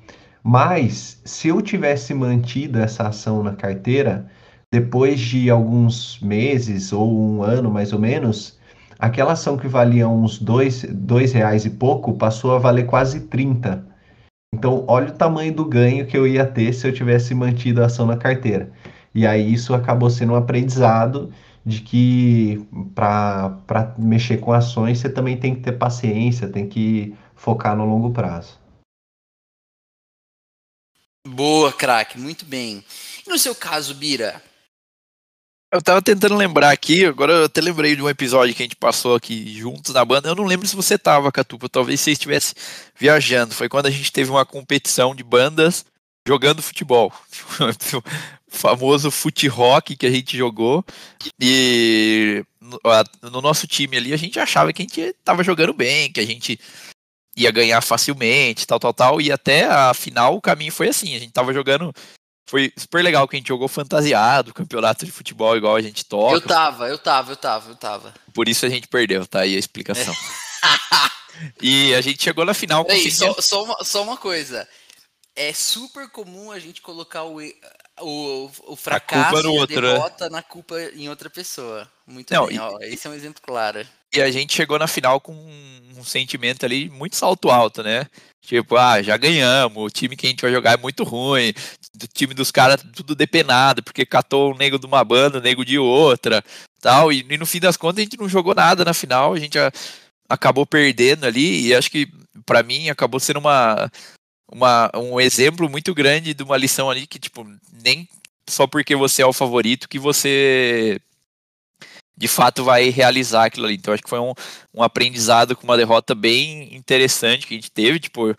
Mas se eu tivesse mantido essa ação na carteira, depois de alguns meses ou um ano mais ou menos, aquela ação que valia uns dois, dois reais e pouco passou a valer quase 30. Então, olha o tamanho do ganho que eu ia ter se eu tivesse mantido a ação na carteira. E aí isso acabou sendo um aprendizado de que para mexer com ações você também tem que ter paciência, tem que focar no longo prazo. Boa, craque, muito bem. E no seu caso, Bira, eu tava tentando lembrar aqui, agora eu até lembrei de um episódio que a gente passou aqui juntos na banda. Eu não lembro se você tava, Catupa, talvez você estivesse viajando. Foi quando a gente teve uma competição de bandas jogando futebol. o famoso fute rock que a gente jogou. E no nosso time ali a gente achava que a gente tava jogando bem, que a gente ia ganhar facilmente, tal, tal, tal. E até a final o caminho foi assim. A gente tava jogando foi super legal que a gente jogou fantasiado, campeonato de futebol igual a gente toca. Eu tava, eu tava, eu tava, eu tava. Por isso a gente perdeu, tá aí a explicação. e a gente chegou na final com só, só, uma, só uma coisa. É super comum a gente colocar o, o, o fracasso a, culpa a né? derrota na culpa em outra pessoa. Muito Não, bem, e, ó, esse é um exemplo claro. E a gente chegou na final com um sentimento ali muito salto alto, né? Tipo, ah, já ganhamos, o time que a gente vai jogar é muito ruim, o time dos caras tudo depenado, porque catou o nego de uma banda, o nego de outra, tal, e, e, no fim das contas a gente não jogou nada na final, a gente a, acabou perdendo ali, e acho que para mim acabou sendo uma, uma, um exemplo muito grande de uma lição ali que, tipo, nem só porque você é o favorito que você de fato vai realizar aquilo ali. Então acho que foi um, um aprendizado com uma derrota bem interessante que a gente teve. Tipo,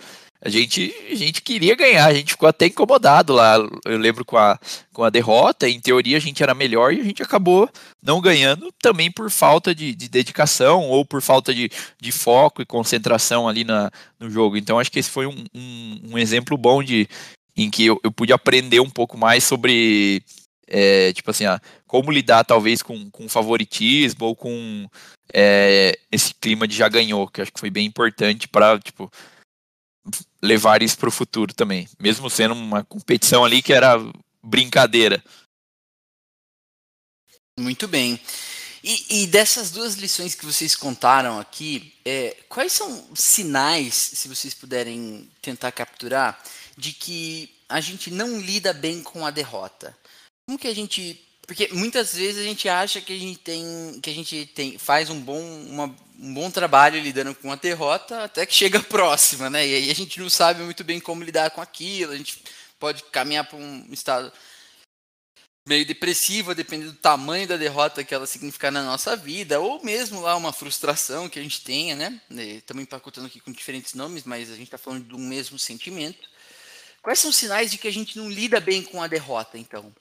a gente, a gente queria ganhar, a gente ficou até incomodado lá. Eu lembro com a, com a derrota, em teoria a gente era melhor e a gente acabou não ganhando também por falta de, de dedicação ou por falta de, de foco e concentração ali na, no jogo. Então acho que esse foi um, um, um exemplo bom de em que eu, eu pude aprender um pouco mais sobre é, tipo assim, ah, como lidar talvez com, com favoritismo ou com é, esse clima de já ganhou, que acho que foi bem importante para tipo, levar isso para o futuro também, mesmo sendo uma competição ali que era brincadeira. Muito bem. E, e, dessas duas lições que vocês contaram aqui, é, quais são sinais, se vocês puderem tentar capturar, de que a gente não lida bem com a derrota? Como que a gente. Porque muitas vezes a gente acha que a gente tem. que a gente tem, faz um bom, uma, um bom trabalho lidando com a derrota até que chega próxima, né? E aí a gente não sabe muito bem como lidar com aquilo, a gente pode caminhar para um estado. meio depressiva, dependendo do tamanho da derrota que ela significar na nossa vida, ou mesmo lá uma frustração que a gente tenha, né? Estamos empacotando aqui com diferentes nomes, mas a gente está falando um mesmo sentimento. Quais são os sinais de que a gente não lida bem com a derrota, então?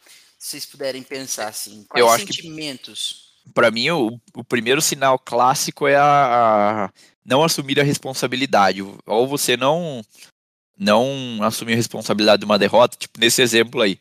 Se vocês puderem pensar assim. Quais Eu sentimentos? Para mim, o, o, primeiro sinal clássico é a, a, não assumir a responsabilidade. Ou você não não assumir a responsabilidade de uma derrota, tipo nesse exemplo aí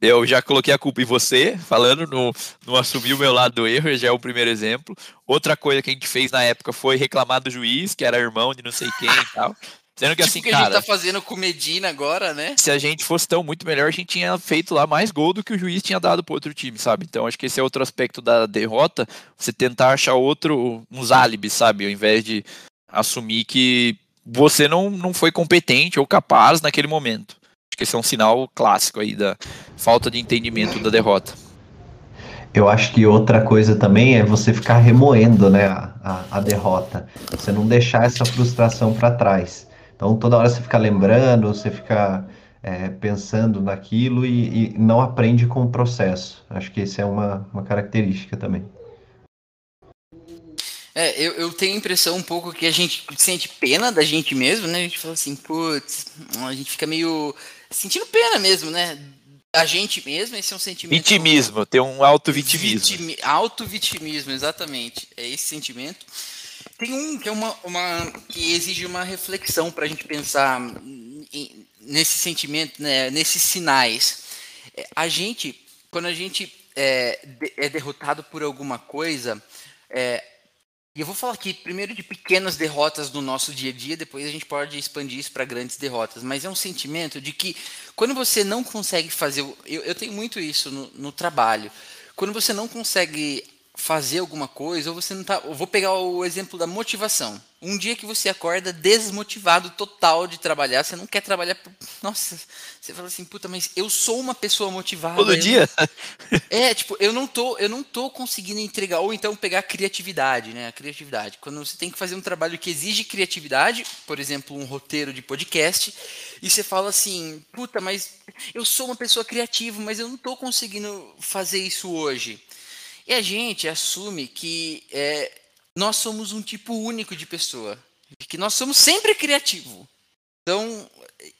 eu já coloquei a culpa em você, falando, no, no assumir o meu lado do erro, já é o primeiro exemplo. Outra coisa que a gente fez na época foi reclamar do juiz, que era irmão de não sei quem e tal. Sendo que tipo assim, que cara, a gente tá fazendo com Medina agora, né? Se a gente fosse tão muito melhor, a gente tinha feito lá mais gol do que o juiz tinha dado pro outro time, sabe? Então acho que esse é outro aspecto da derrota, você tentar achar outro, uns álibis, sabe? Ao invés de assumir que você não, não foi competente ou capaz naquele momento que esse é um sinal clássico aí da falta de entendimento da derrota. Eu acho que outra coisa também é você ficar remoendo né, a, a, a derrota. Você não deixar essa frustração para trás. Então toda hora você fica lembrando, você fica é, pensando naquilo e, e, não aprende com o processo. Acho que essa é uma, uma característica também. É, eu, eu tenho a impressão um pouco que a gente sente pena da gente mesmo, né? A gente fala assim, putz, a gente fica meio sentindo pena mesmo, né? A gente mesmo, esse é um sentimento. Vitimismo, tem um auto-vitimismo. Vitimi, auto-vitimismo, exatamente. É esse sentimento. Tem um que é uma, uma que exige uma reflexão para a gente pensar nesse sentimento, né, nesses sinais. É, a gente, quando a gente é, é derrotado por alguma coisa, é, e eu vou falar aqui primeiro de pequenas derrotas do nosso dia a dia, depois a gente pode expandir isso para grandes derrotas. Mas é um sentimento de que quando você não consegue fazer. Eu, eu tenho muito isso no, no trabalho. Quando você não consegue fazer alguma coisa, ou você não tá. Eu vou pegar o exemplo da motivação. Um dia que você acorda desmotivado total de trabalhar, você não quer trabalhar. Nossa, você fala assim, puta, mas eu sou uma pessoa motivada. Todo dia? É, tipo, eu não tô, eu não tô conseguindo entregar ou então pegar a criatividade, né? A criatividade. Quando você tem que fazer um trabalho que exige criatividade, por exemplo, um roteiro de podcast, e você fala assim, puta, mas eu sou uma pessoa criativa, mas eu não tô conseguindo fazer isso hoje. E a gente assume que é, nós somos um tipo único de pessoa, que nós somos sempre criativo. Então,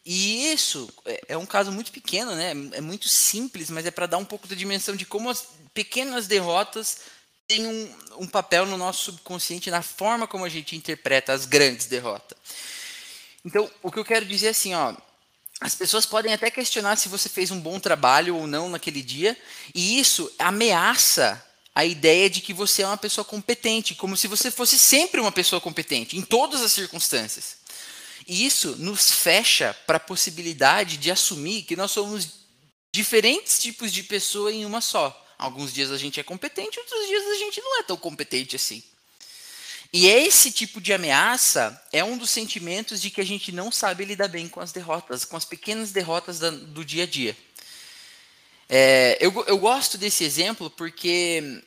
e isso é, é um caso muito pequeno, né? É muito simples, mas é para dar um pouco da dimensão de como as pequenas derrotas têm um, um papel no nosso subconsciente, na forma como a gente interpreta as grandes derrotas. Então, o que eu quero dizer é assim, ó, as pessoas podem até questionar se você fez um bom trabalho ou não naquele dia, e isso ameaça a ideia de que você é uma pessoa competente, como se você fosse sempre uma pessoa competente, em todas as circunstâncias. E isso nos fecha para a possibilidade de assumir que nós somos diferentes tipos de pessoa em uma só. Alguns dias a gente é competente, outros dias a gente não é tão competente assim. E esse tipo de ameaça é um dos sentimentos de que a gente não sabe lidar bem com as derrotas, com as pequenas derrotas do dia a dia. É, eu, eu gosto desse exemplo porque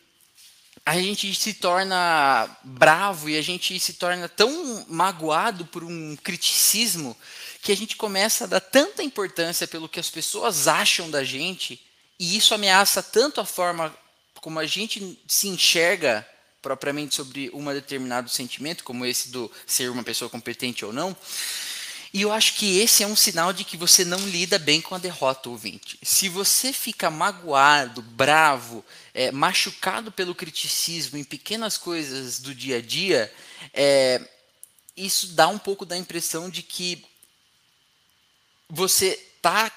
a gente se torna bravo e a gente se torna tão magoado por um criticismo que a gente começa a dar tanta importância pelo que as pessoas acham da gente e isso ameaça tanto a forma como a gente se enxerga propriamente sobre um determinado sentimento, como esse do ser uma pessoa competente ou não, e eu acho que esse é um sinal de que você não lida bem com a derrota, ouvinte. Se você fica magoado, bravo, é, machucado pelo criticismo em pequenas coisas do dia a dia, é, isso dá um pouco da impressão de que você está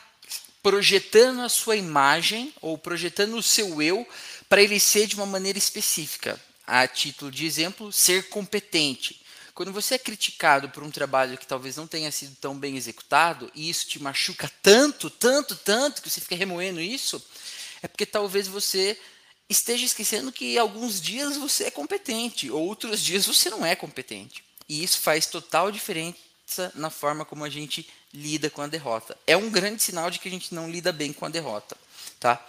projetando a sua imagem ou projetando o seu eu para ele ser de uma maneira específica. A título de exemplo, ser competente. Quando você é criticado por um trabalho que talvez não tenha sido tão bem executado, e isso te machuca tanto, tanto, tanto, que você fica remoendo isso, é porque talvez você esteja esquecendo que alguns dias você é competente, outros dias você não é competente. E isso faz total diferença na forma como a gente lida com a derrota. É um grande sinal de que a gente não lida bem com a derrota. Tá?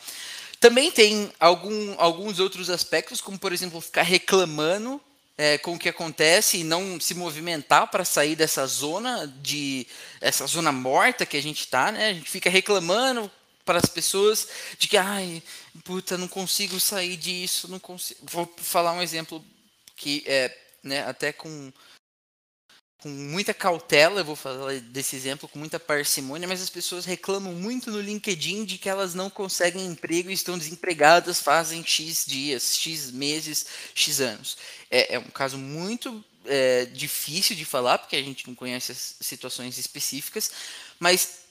Também tem algum, alguns outros aspectos, como por exemplo ficar reclamando é, com o que acontece e não se movimentar para sair dessa zona de essa zona morta que a gente está, né? A gente fica reclamando, para as pessoas de que, ai, puta, não consigo sair disso, não consigo. Vou falar um exemplo que é, né, até com com muita cautela, eu vou falar desse exemplo com muita parcimônia, mas as pessoas reclamam muito no LinkedIn de que elas não conseguem emprego e estão desempregadas fazem X dias, X meses, X anos. É, é um caso muito é, difícil de falar, porque a gente não conhece as situações específicas, mas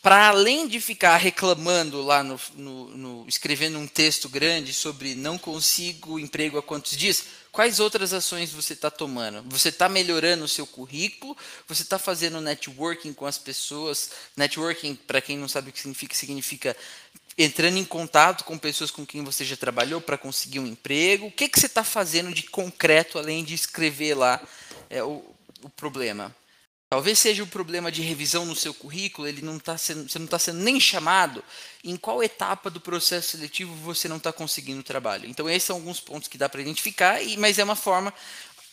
para além de ficar reclamando lá no, no, no, escrevendo um texto grande sobre não consigo emprego há quantos dias, quais outras ações você está tomando? Você está melhorando o seu currículo? Você está fazendo networking com as pessoas? Networking, para quem não sabe o que significa, significa entrando em contato com pessoas com quem você já trabalhou para conseguir um emprego. O que, que você está fazendo de concreto além de escrever lá é, o, o problema? Talvez seja o problema de revisão no seu currículo, ele não tá sendo, você não está sendo nem chamado. Em qual etapa do processo seletivo você não está conseguindo trabalho? Então, esses são alguns pontos que dá para identificar, e, mas é uma forma.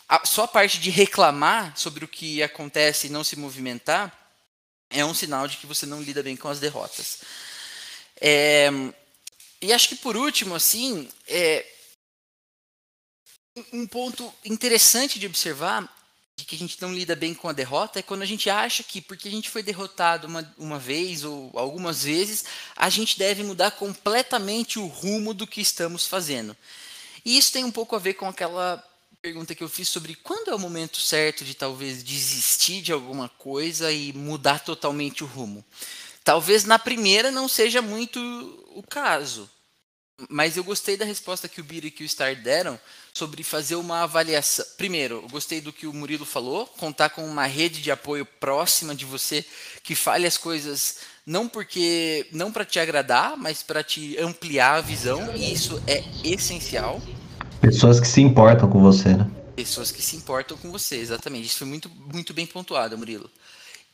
A, só a parte de reclamar sobre o que acontece e não se movimentar é um sinal de que você não lida bem com as derrotas. É, e acho que por último, assim, é, um ponto interessante de observar de que a gente não lida bem com a derrota é quando a gente acha que, porque a gente foi derrotado uma, uma vez ou algumas vezes, a gente deve mudar completamente o rumo do que estamos fazendo. E isso tem um pouco a ver com aquela pergunta que eu fiz sobre quando é o momento certo de talvez desistir de alguma coisa e mudar totalmente o rumo. Talvez na primeira não seja muito o caso, mas eu gostei da resposta que o Bira e que o Star deram sobre fazer uma avaliação. Primeiro, gostei do que o Murilo falou, contar com uma rede de apoio próxima de você que fale as coisas não porque não para te agradar, mas para te ampliar a visão, e isso é essencial. Pessoas que se importam com você, né? Pessoas que se importam com você, exatamente. Isso foi muito, muito bem pontuado, Murilo.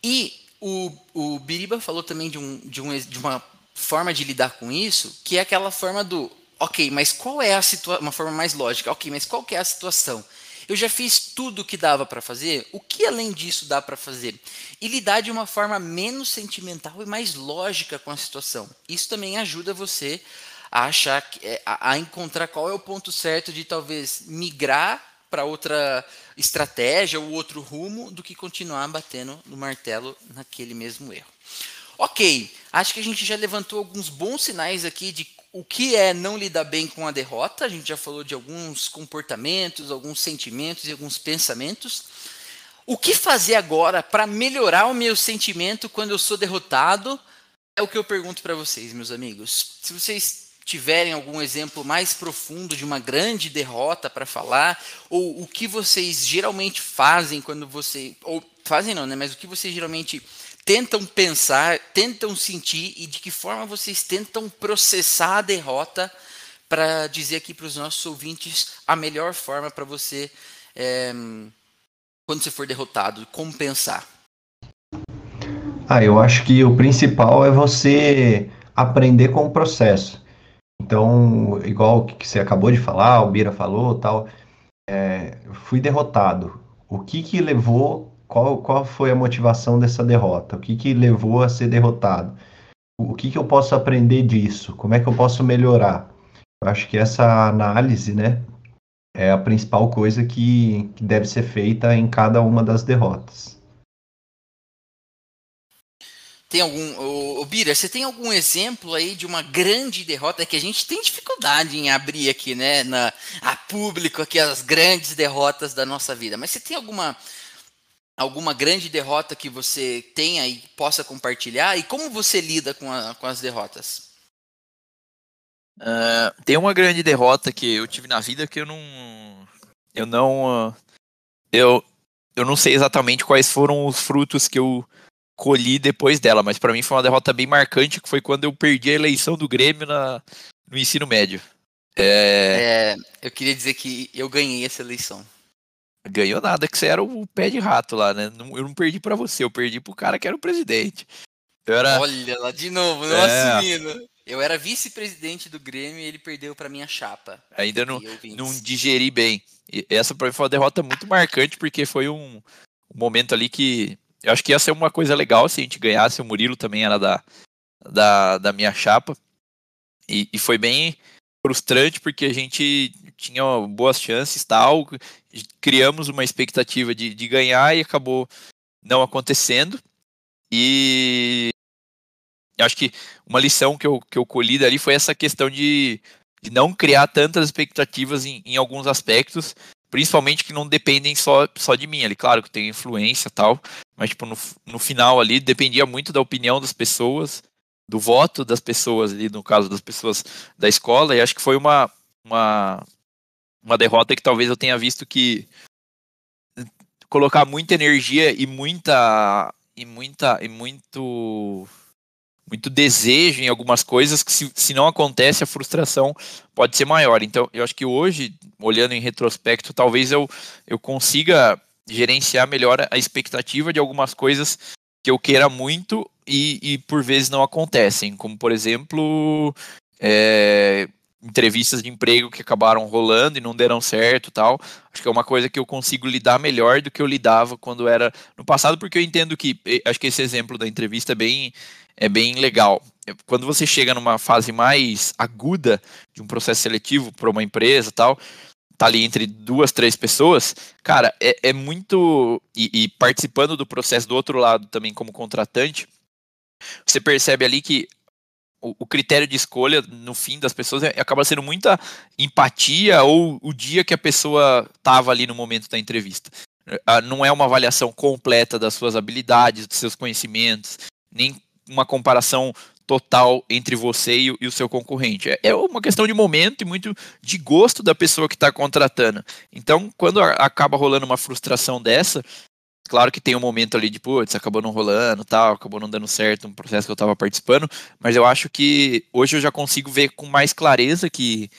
E o, o Biriba falou também de, um, de, um, de uma forma de lidar com isso, que é aquela forma do, ok, mas qual é a situação, uma forma mais lógica, ok, mas qual é a situação? Eu já fiz tudo o que dava para fazer, o que além disso dá para fazer? E lidar de uma forma menos sentimental e mais lógica com a situação. Isso também ajuda você a achar, é, a encontrar qual é o ponto certo de talvez migrar para outra estratégia ou outro rumo do que continuar batendo no martelo naquele mesmo erro. Ok, acho que a gente já levantou alguns bons sinais aqui de o que é não lidar bem com a derrota. A gente já falou de alguns comportamentos, alguns sentimentos e alguns pensamentos. O que fazer agora para melhorar o meu sentimento quando eu sou derrotado? É o que eu pergunto para vocês, meus amigos. Se vocês tiverem algum exemplo mais profundo de uma grande derrota para falar, ou o que vocês geralmente fazem quando você. Ou fazem não, né? Mas o que vocês geralmente tentam pensar, tentam sentir e de que forma vocês tentam processar a derrota para dizer aqui para os nossos ouvintes a melhor forma para você, é, quando você for derrotado, compensar? Ah, eu acho que o principal é você aprender com o processo. Então, igual o que você acabou de falar, o Bira falou, tal, é, fui derrotado. O que que levou qual, qual foi a motivação dessa derrota? O que, que levou a ser derrotado? O que, que eu posso aprender disso? Como é que eu posso melhorar? Eu acho que essa análise, né, é a principal coisa que, que deve ser feita em cada uma das derrotas. Tem algum, o, Bira, você tem algum exemplo aí de uma grande derrota é que a gente tem dificuldade em abrir aqui, né, na, a público aqui as grandes derrotas da nossa vida. Mas você tem alguma alguma grande derrota que você tenha e possa compartilhar? E como você lida com, a, com as derrotas? Uh, tem uma grande derrota que eu tive na vida que eu não. Eu não. Uh, eu, eu não sei exatamente quais foram os frutos que eu colhi depois dela, mas para mim foi uma derrota bem marcante, que foi quando eu perdi a eleição do Grêmio na, no ensino médio. É... é... eu queria dizer que eu ganhei essa eleição. Ganhou nada, que você era o pé de rato lá, né? Eu não perdi para você, eu perdi pro cara que era o presidente. Era... Olha lá de novo, não é. assumindo. Eu era vice-presidente do Grêmio e ele perdeu para minha chapa. Ainda não, não digeri bem. E essa pra mim foi uma derrota muito marcante, porque foi um, um, momento ali que. Eu acho que ia ser uma coisa legal se a gente ganhasse. O Murilo também era da, da, da minha chapa. E, e foi bem frustrante porque a gente tinha boas chances tal, criamos uma expectativa de, de ganhar e acabou não acontecendo. E acho que uma lição que eu, que eu colhi dali foi essa questão de, de não criar tantas expectativas em, em alguns aspectos, principalmente que não dependem só, só de mim ali. Claro que tem influência tal, mas tipo, no, no final ali dependia muito da opinião das pessoas, do voto das pessoas ali, no caso das pessoas da escola, e acho que foi uma, uma, uma derrota que talvez eu tenha visto que colocar muita energia e muita e muita e muito muito desejo em algumas coisas que se, se não acontece a frustração pode ser maior. Então, eu acho que hoje, olhando em retrospecto, talvez eu, eu consiga gerenciar melhor a expectativa de algumas coisas que eu queira muito e, e por vezes não acontecem, como por exemplo é, entrevistas de emprego que acabaram rolando e não deram certo tal. Acho que é uma coisa que eu consigo lidar melhor do que eu lidava quando era no passado, porque eu entendo que acho que esse exemplo da entrevista é bem é bem legal. Quando você chega numa fase mais aguda de um processo seletivo para uma empresa tal, tá ali entre duas, três pessoas, cara, é, é muito. E, e, participando do processo do outro lado também como contratante, você percebe ali que o, critério de escolha, no fim das pessoas, é, acaba sendo muita empatia ou o dia que a pessoa estava ali no momento da entrevista. Ah, não é uma avaliação completa das suas habilidades, dos seus conhecimentos, nem uma comparação total entre você e, e o seu concorrente. É, é, uma questão de momento e muito de gosto da pessoa que está contratando. Então, quando acaba rolando uma frustração dessa, claro que tem um momento ali de, putz, acabou não rolando, tal, acabou não dando certo um processo que eu estava participando, mas eu acho que hoje eu já consigo ver com mais clareza que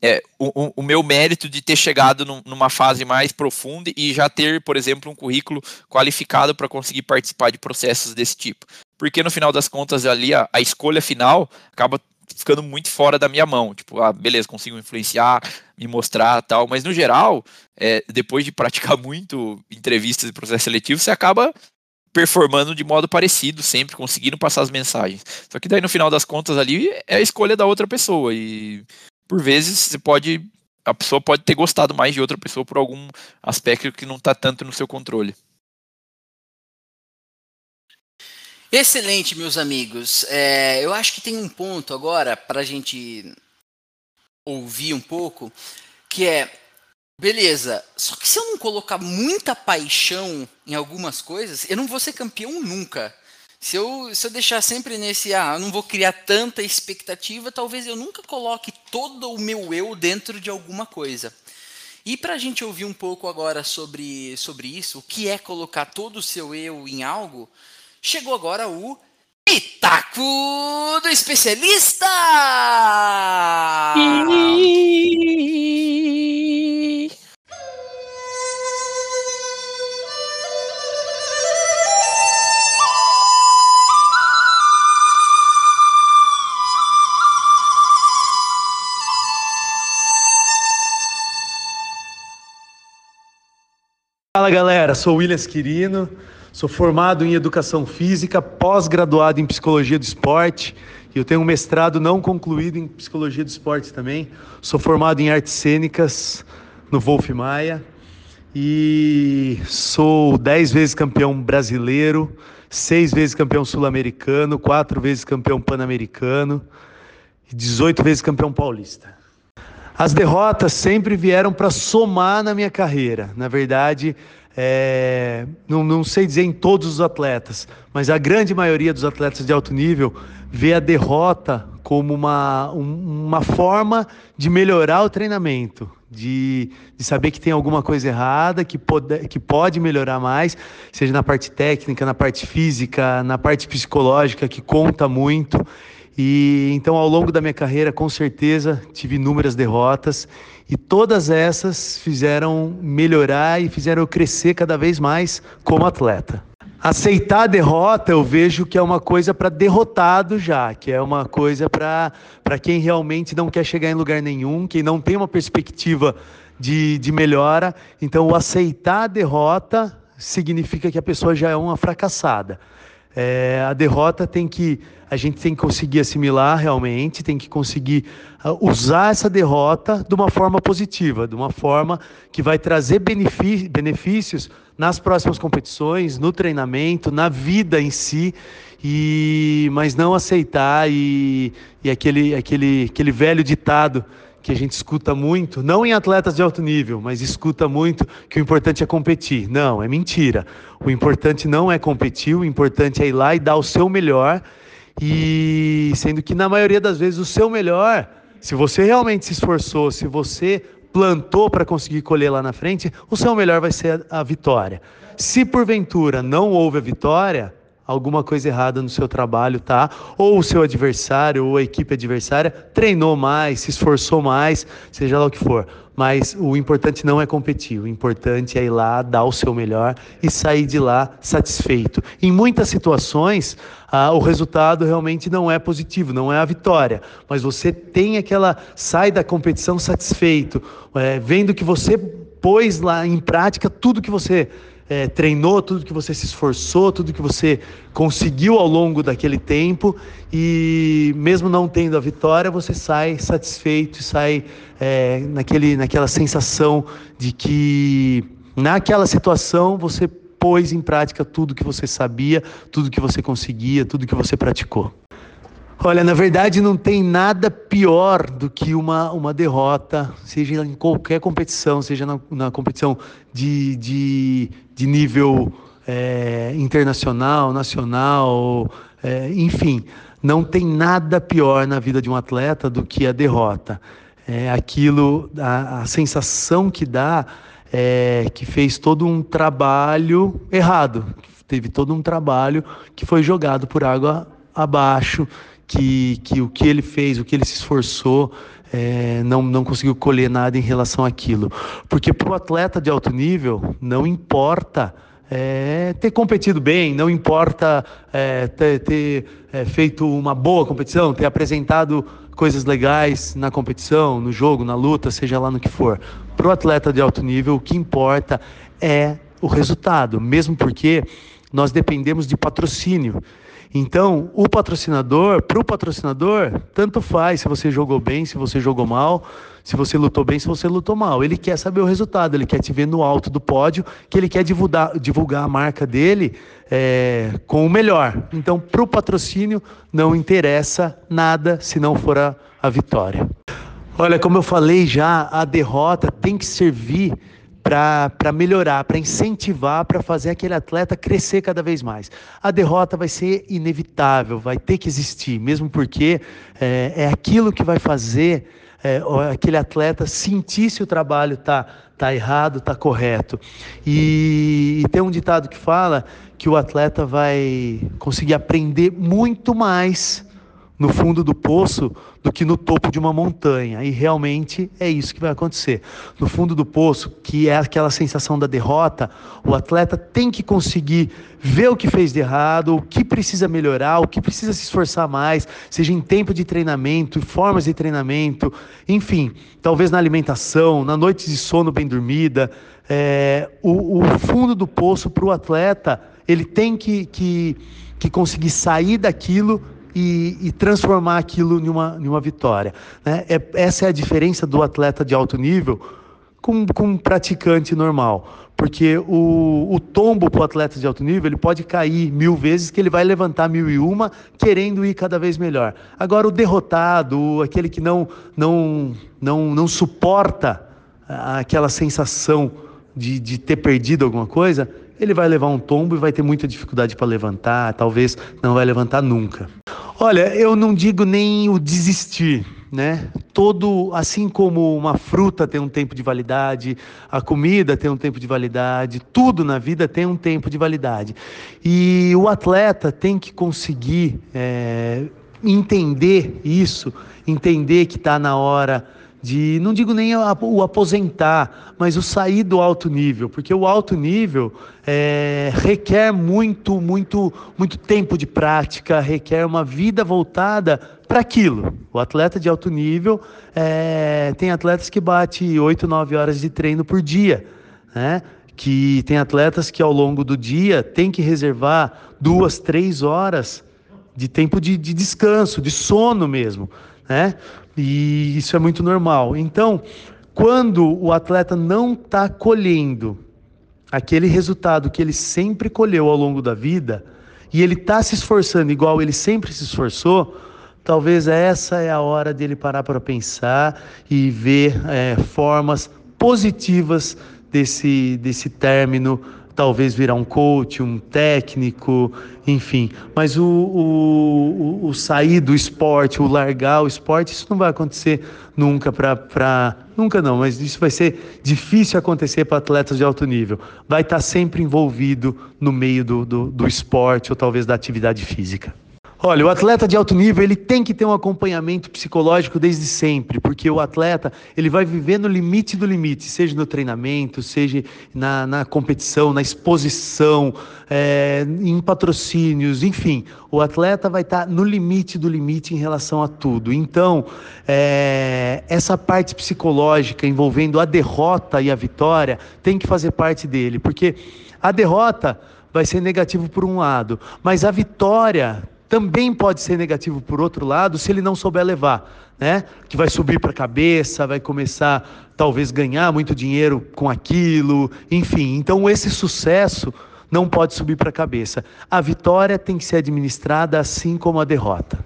é, o, o, meu mérito de ter chegado num, numa fase mais profunda e já ter, por exemplo, um currículo qualificado para conseguir participar de processos desse tipo. Porque no final das contas ali a, a escolha final acaba ficando muito fora da minha mão. Tipo, ah, beleza, consigo influenciar, me mostrar tal, mas no geral, é, depois de praticar muito entrevistas e processo seletivo, você acaba performando de modo parecido, sempre conseguindo passar as mensagens. Só que daí no final das contas ali é a escolha da outra pessoa e por vezes você pode a pessoa pode ter gostado mais de outra pessoa por algum aspecto que não está tanto no seu controle. Excelente, meus amigos. É, eu acho que tem um ponto agora para a gente ouvir um pouco, que é, beleza, só que se eu não colocar muita paixão em algumas coisas, eu não vou ser campeão nunca. Se eu, se eu deixar sempre nesse, ah, eu não vou criar tanta expectativa, talvez eu nunca coloque todo o meu eu dentro de alguma coisa. E para a gente ouvir um pouco agora sobre, sobre isso, o que é colocar todo o seu eu em algo, chegou agora o Pitaco do Especialista! Fala galera, sou o William Quirino Sou formado em Educação Física, pós-graduado em Psicologia do Esporte. E eu tenho um mestrado não concluído em Psicologia do Esporte também. Sou formado em Artes Cênicas no Wolf Maia. E sou dez vezes campeão brasileiro, seis vezes campeão sul-americano, quatro vezes campeão pan-americano e 18 vezes campeão paulista. As derrotas sempre vieram para somar na minha carreira. Na verdade, é, não, não sei dizer em todos os atletas, mas a grande maioria dos atletas de alto nível vê a derrota como uma, uma forma de melhorar o treinamento, de, de saber que tem alguma coisa errada, que pode, que pode melhorar mais, seja na parte técnica, na parte física, na parte psicológica, que conta muito. E então, ao longo da minha carreira, com certeza, tive inúmeras derrotas e todas essas fizeram melhorar e fizeram eu crescer cada vez mais como atleta. Aceitar a derrota eu vejo que é uma coisa para derrotado já, que é uma coisa para quem realmente não quer chegar em lugar nenhum, quem não tem uma perspectiva de, de melhora. Então, o aceitar a derrota significa que a pessoa já é uma fracassada. É, a derrota tem que a gente tem que conseguir assimilar realmente, tem que conseguir uh, usar essa derrota de uma forma positiva, de uma forma que vai trazer benefícios nas próximas competições, no treinamento, na vida em si, e mas não aceitar e, e aquele, aquele, aquele velho ditado que a gente escuta muito, não em atletas de alto nível, mas escuta muito que o importante é competir. Não, é mentira. O importante não é competir, o importante é ir lá e dar o seu melhor. E sendo que na maioria das vezes o seu melhor, se você realmente se esforçou, se você plantou para conseguir colher lá na frente, o seu melhor vai ser a, a vitória. Se porventura não houve a vitória, alguma coisa errada no seu trabalho, tá? Ou o seu adversário, ou a equipe adversária treinou mais, se esforçou mais, seja lá o que for. Mas o importante não é competir, o importante é ir lá, dar o seu melhor e sair de lá satisfeito. Em muitas situações, ah, o resultado realmente não é positivo, não é a vitória, mas você tem aquela, sai da competição satisfeito, é, vendo que você pôs lá em prática tudo que você é, treinou, tudo que você se esforçou, tudo que você conseguiu ao longo daquele tempo e mesmo não tendo a vitória, você sai satisfeito, sai é, naquele, naquela sensação de que naquela situação você pôs em prática tudo que você sabia, tudo que você conseguia, tudo que você praticou. Olha, na verdade não tem nada pior do que uma, uma derrota, seja em qualquer competição, seja na, na competição de, de, de nível é, internacional, nacional, é, enfim, não tem nada pior na vida de um atleta do que a derrota. É aquilo, a, a sensação que dá é que fez todo um trabalho errado, teve todo um trabalho que foi jogado por água abaixo, que, que o que ele fez, o que ele se esforçou, é, não, não conseguiu colher nada em relação àquilo. Porque para o atleta de alto nível, não importa é, ter competido bem, não importa é, ter, ter é, feito uma boa competição, ter apresentado coisas legais na competição, no jogo, na luta, seja lá no que for. Para o atleta de alto nível, o que importa é o resultado, mesmo porque nós dependemos de patrocínio. Então, o patrocinador, para o patrocinador, tanto faz se você jogou bem, se você jogou mal, se você lutou bem, se você lutou mal. Ele quer saber o resultado, ele quer te ver no alto do pódio, que ele quer divulgar, divulgar a marca dele é, com o melhor. Então, para o patrocínio, não interessa nada se não for a, a vitória. Olha, como eu falei já, a derrota tem que servir para melhorar, para incentivar, para fazer aquele atleta crescer cada vez mais. A derrota vai ser inevitável, vai ter que existir, mesmo porque é, é aquilo que vai fazer é, aquele atleta sentir se o trabalho está tá errado, está correto. E, e tem um ditado que fala que o atleta vai conseguir aprender muito mais no fundo do poço do que no topo de uma montanha. E realmente é isso que vai acontecer. No fundo do poço, que é aquela sensação da derrota, o atleta tem que conseguir ver o que fez de errado, o que precisa melhorar, o que precisa se esforçar mais, seja em tempo de treinamento, formas de treinamento, enfim, talvez na alimentação, na noite de sono bem dormida. É, o, o fundo do poço para o atleta, ele tem que, que, que conseguir sair daquilo e, e transformar aquilo em uma, em uma vitória. Né? É, essa é a diferença do atleta de alto nível com, com um praticante normal. Porque o, o tombo para o atleta de alto nível, ele pode cair mil vezes, que ele vai levantar mil e uma, querendo ir cada vez melhor. Agora, o derrotado, aquele que não, não, não, não suporta aquela sensação de, de ter perdido alguma coisa, ele vai levar um tombo e vai ter muita dificuldade para levantar, talvez não vai levantar nunca. Olha, eu não digo nem o desistir, né? Todo, assim como uma fruta tem um tempo de validade, a comida tem um tempo de validade, tudo na vida tem um tempo de validade. E o atleta tem que conseguir é, entender isso, entender que está na hora de, não digo nem o aposentar, mas o sair do alto nível, porque o alto nível é, requer muito, muito, muito tempo de prática, requer uma vida voltada para aquilo. O atleta de alto nível é, tem atletas que bate 8, 9 horas de treino por dia, né? que tem atletas que ao longo do dia tem que reservar duas, três horas de tempo de, de descanso, de sono mesmo, né? E isso é muito normal. Então, quando o atleta não está colhendo aquele resultado que ele sempre colheu ao longo da vida e ele está se esforçando igual ele sempre se esforçou, talvez essa é a hora dele parar para pensar e ver é, formas positivas desse, desse término, talvez virar um coach, um técnico, enfim. Mas o, o, o, sair do esporte, o largar o esporte, isso não vai acontecer nunca para. Nunca não, mas isso vai ser difícil acontecer para atletas de alto nível. Vai estar sempre envolvido no meio do, do, do esporte ou talvez da atividade física. Olha, o atleta de alto nível ele tem que ter um acompanhamento psicológico desde sempre, porque o atleta ele vai viver no limite do limite, seja no treinamento, seja na, na competição, na exposição, é, em patrocínios, enfim, o atleta vai estar no limite do limite em relação a tudo. Então, é, essa parte psicológica envolvendo a derrota e a vitória tem que fazer parte dele, porque a derrota vai ser negativo por um lado, mas a vitória também pode ser negativo por outro lado se ele não souber levar, né? Que vai subir para a cabeça, vai começar talvez ganhar muito dinheiro com aquilo, enfim. Então esse sucesso não pode subir para a cabeça. A vitória tem que ser administrada assim como a derrota.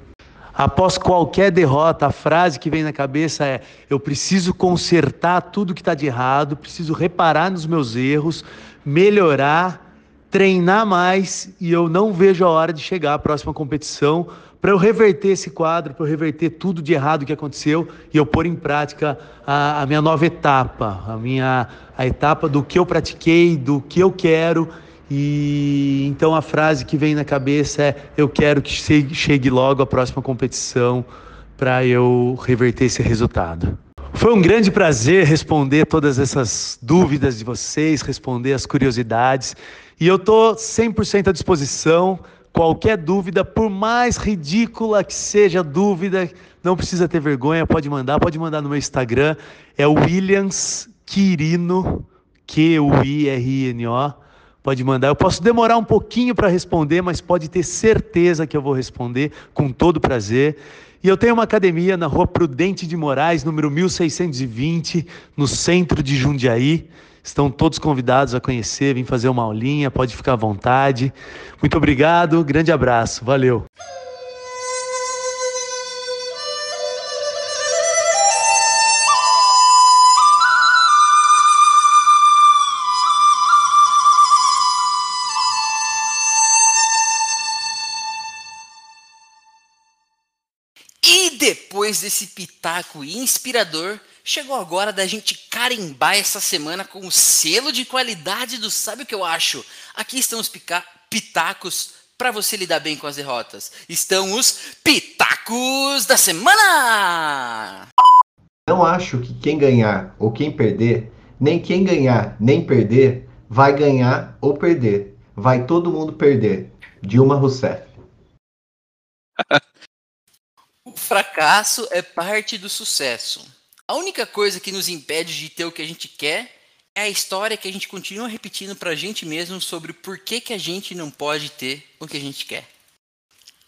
Após qualquer derrota, a frase que vem na cabeça é: eu preciso consertar tudo que está de errado, preciso reparar nos meus erros, melhorar treinar mais e eu não vejo a hora de chegar à próxima competição para eu reverter esse quadro, para eu reverter tudo de errado que aconteceu e eu pôr em prática a, a, minha nova etapa, a minha a etapa do que eu pratiquei, do que eu quero. E então a frase que vem na cabeça é: eu quero que chegue logo a próxima competição para eu reverter esse resultado. Foi um grande prazer responder todas essas dúvidas de vocês, responder as curiosidades. E eu estou 100% à disposição. Qualquer dúvida, por mais ridícula que seja a dúvida, não precisa ter vergonha, pode mandar, pode mandar no meu Instagram. É Williams Quirino, Q-U-I-R-I-N-O. Pode mandar. Eu posso demorar um pouquinho para responder, mas pode ter certeza que eu vou responder com todo prazer. E eu tenho uma academia na Rua Prudente de Moraes, número 1620, no centro de Jundiaí. Estão todos convidados a conhecer, vir fazer uma aulinha, pode ficar à vontade. Muito obrigado, grande abraço, valeu. E depois desse pitaco inspirador, Chegou agora da gente carimbar essa semana com o selo de qualidade do Sabe o que eu acho? Aqui estão os pitacos para você lidar bem com as derrotas. Estão os pitacos da semana! Não acho que quem ganhar ou quem perder, nem quem ganhar nem perder, vai ganhar ou perder. Vai todo mundo perder. Dilma Rousseff. o fracasso é parte do sucesso. A única coisa que nos impede de ter o que a gente quer é a história que a gente continua repetindo para a gente mesmo sobre por que, que a gente não pode ter o que a gente quer.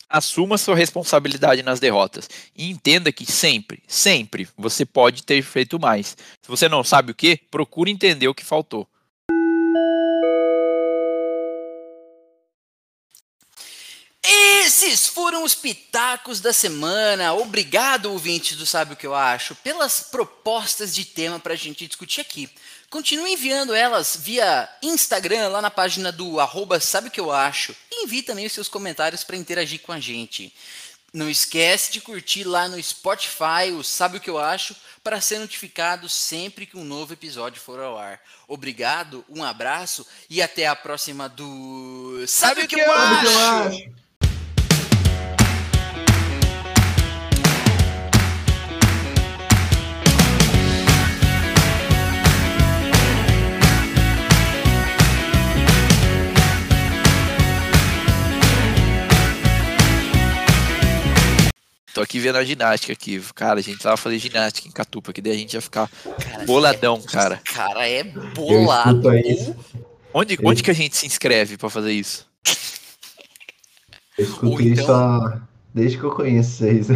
Assuma sua responsabilidade nas derrotas e entenda que sempre, sempre você pode ter feito mais. Se você não sabe o que, procure entender o que faltou. Esses foram os pitacos da semana. Obrigado, ouvintes do Sabe o que eu acho, pelas propostas de tema para a gente discutir aqui. Continue enviando elas via Instagram, lá na página do arroba Sabe o que eu acho. E envie também os seus comentários para interagir com a gente. Não esquece de curtir lá no Spotify o Sabe o que eu acho para ser notificado sempre que um novo episódio for ao ar. Obrigado, um abraço e até a próxima do Sabe, Sabe o que, que eu, eu acho? Tô aqui vendo a ginástica aqui. Cara, a gente tava fazendo ginástica em Catupa, que daí a gente ia ficar cara, boladão, é, cara. Cara, é bolado. Onde, onde que a gente se inscreve para fazer isso? Eu escuto então... isso há... desde que eu conheço vocês.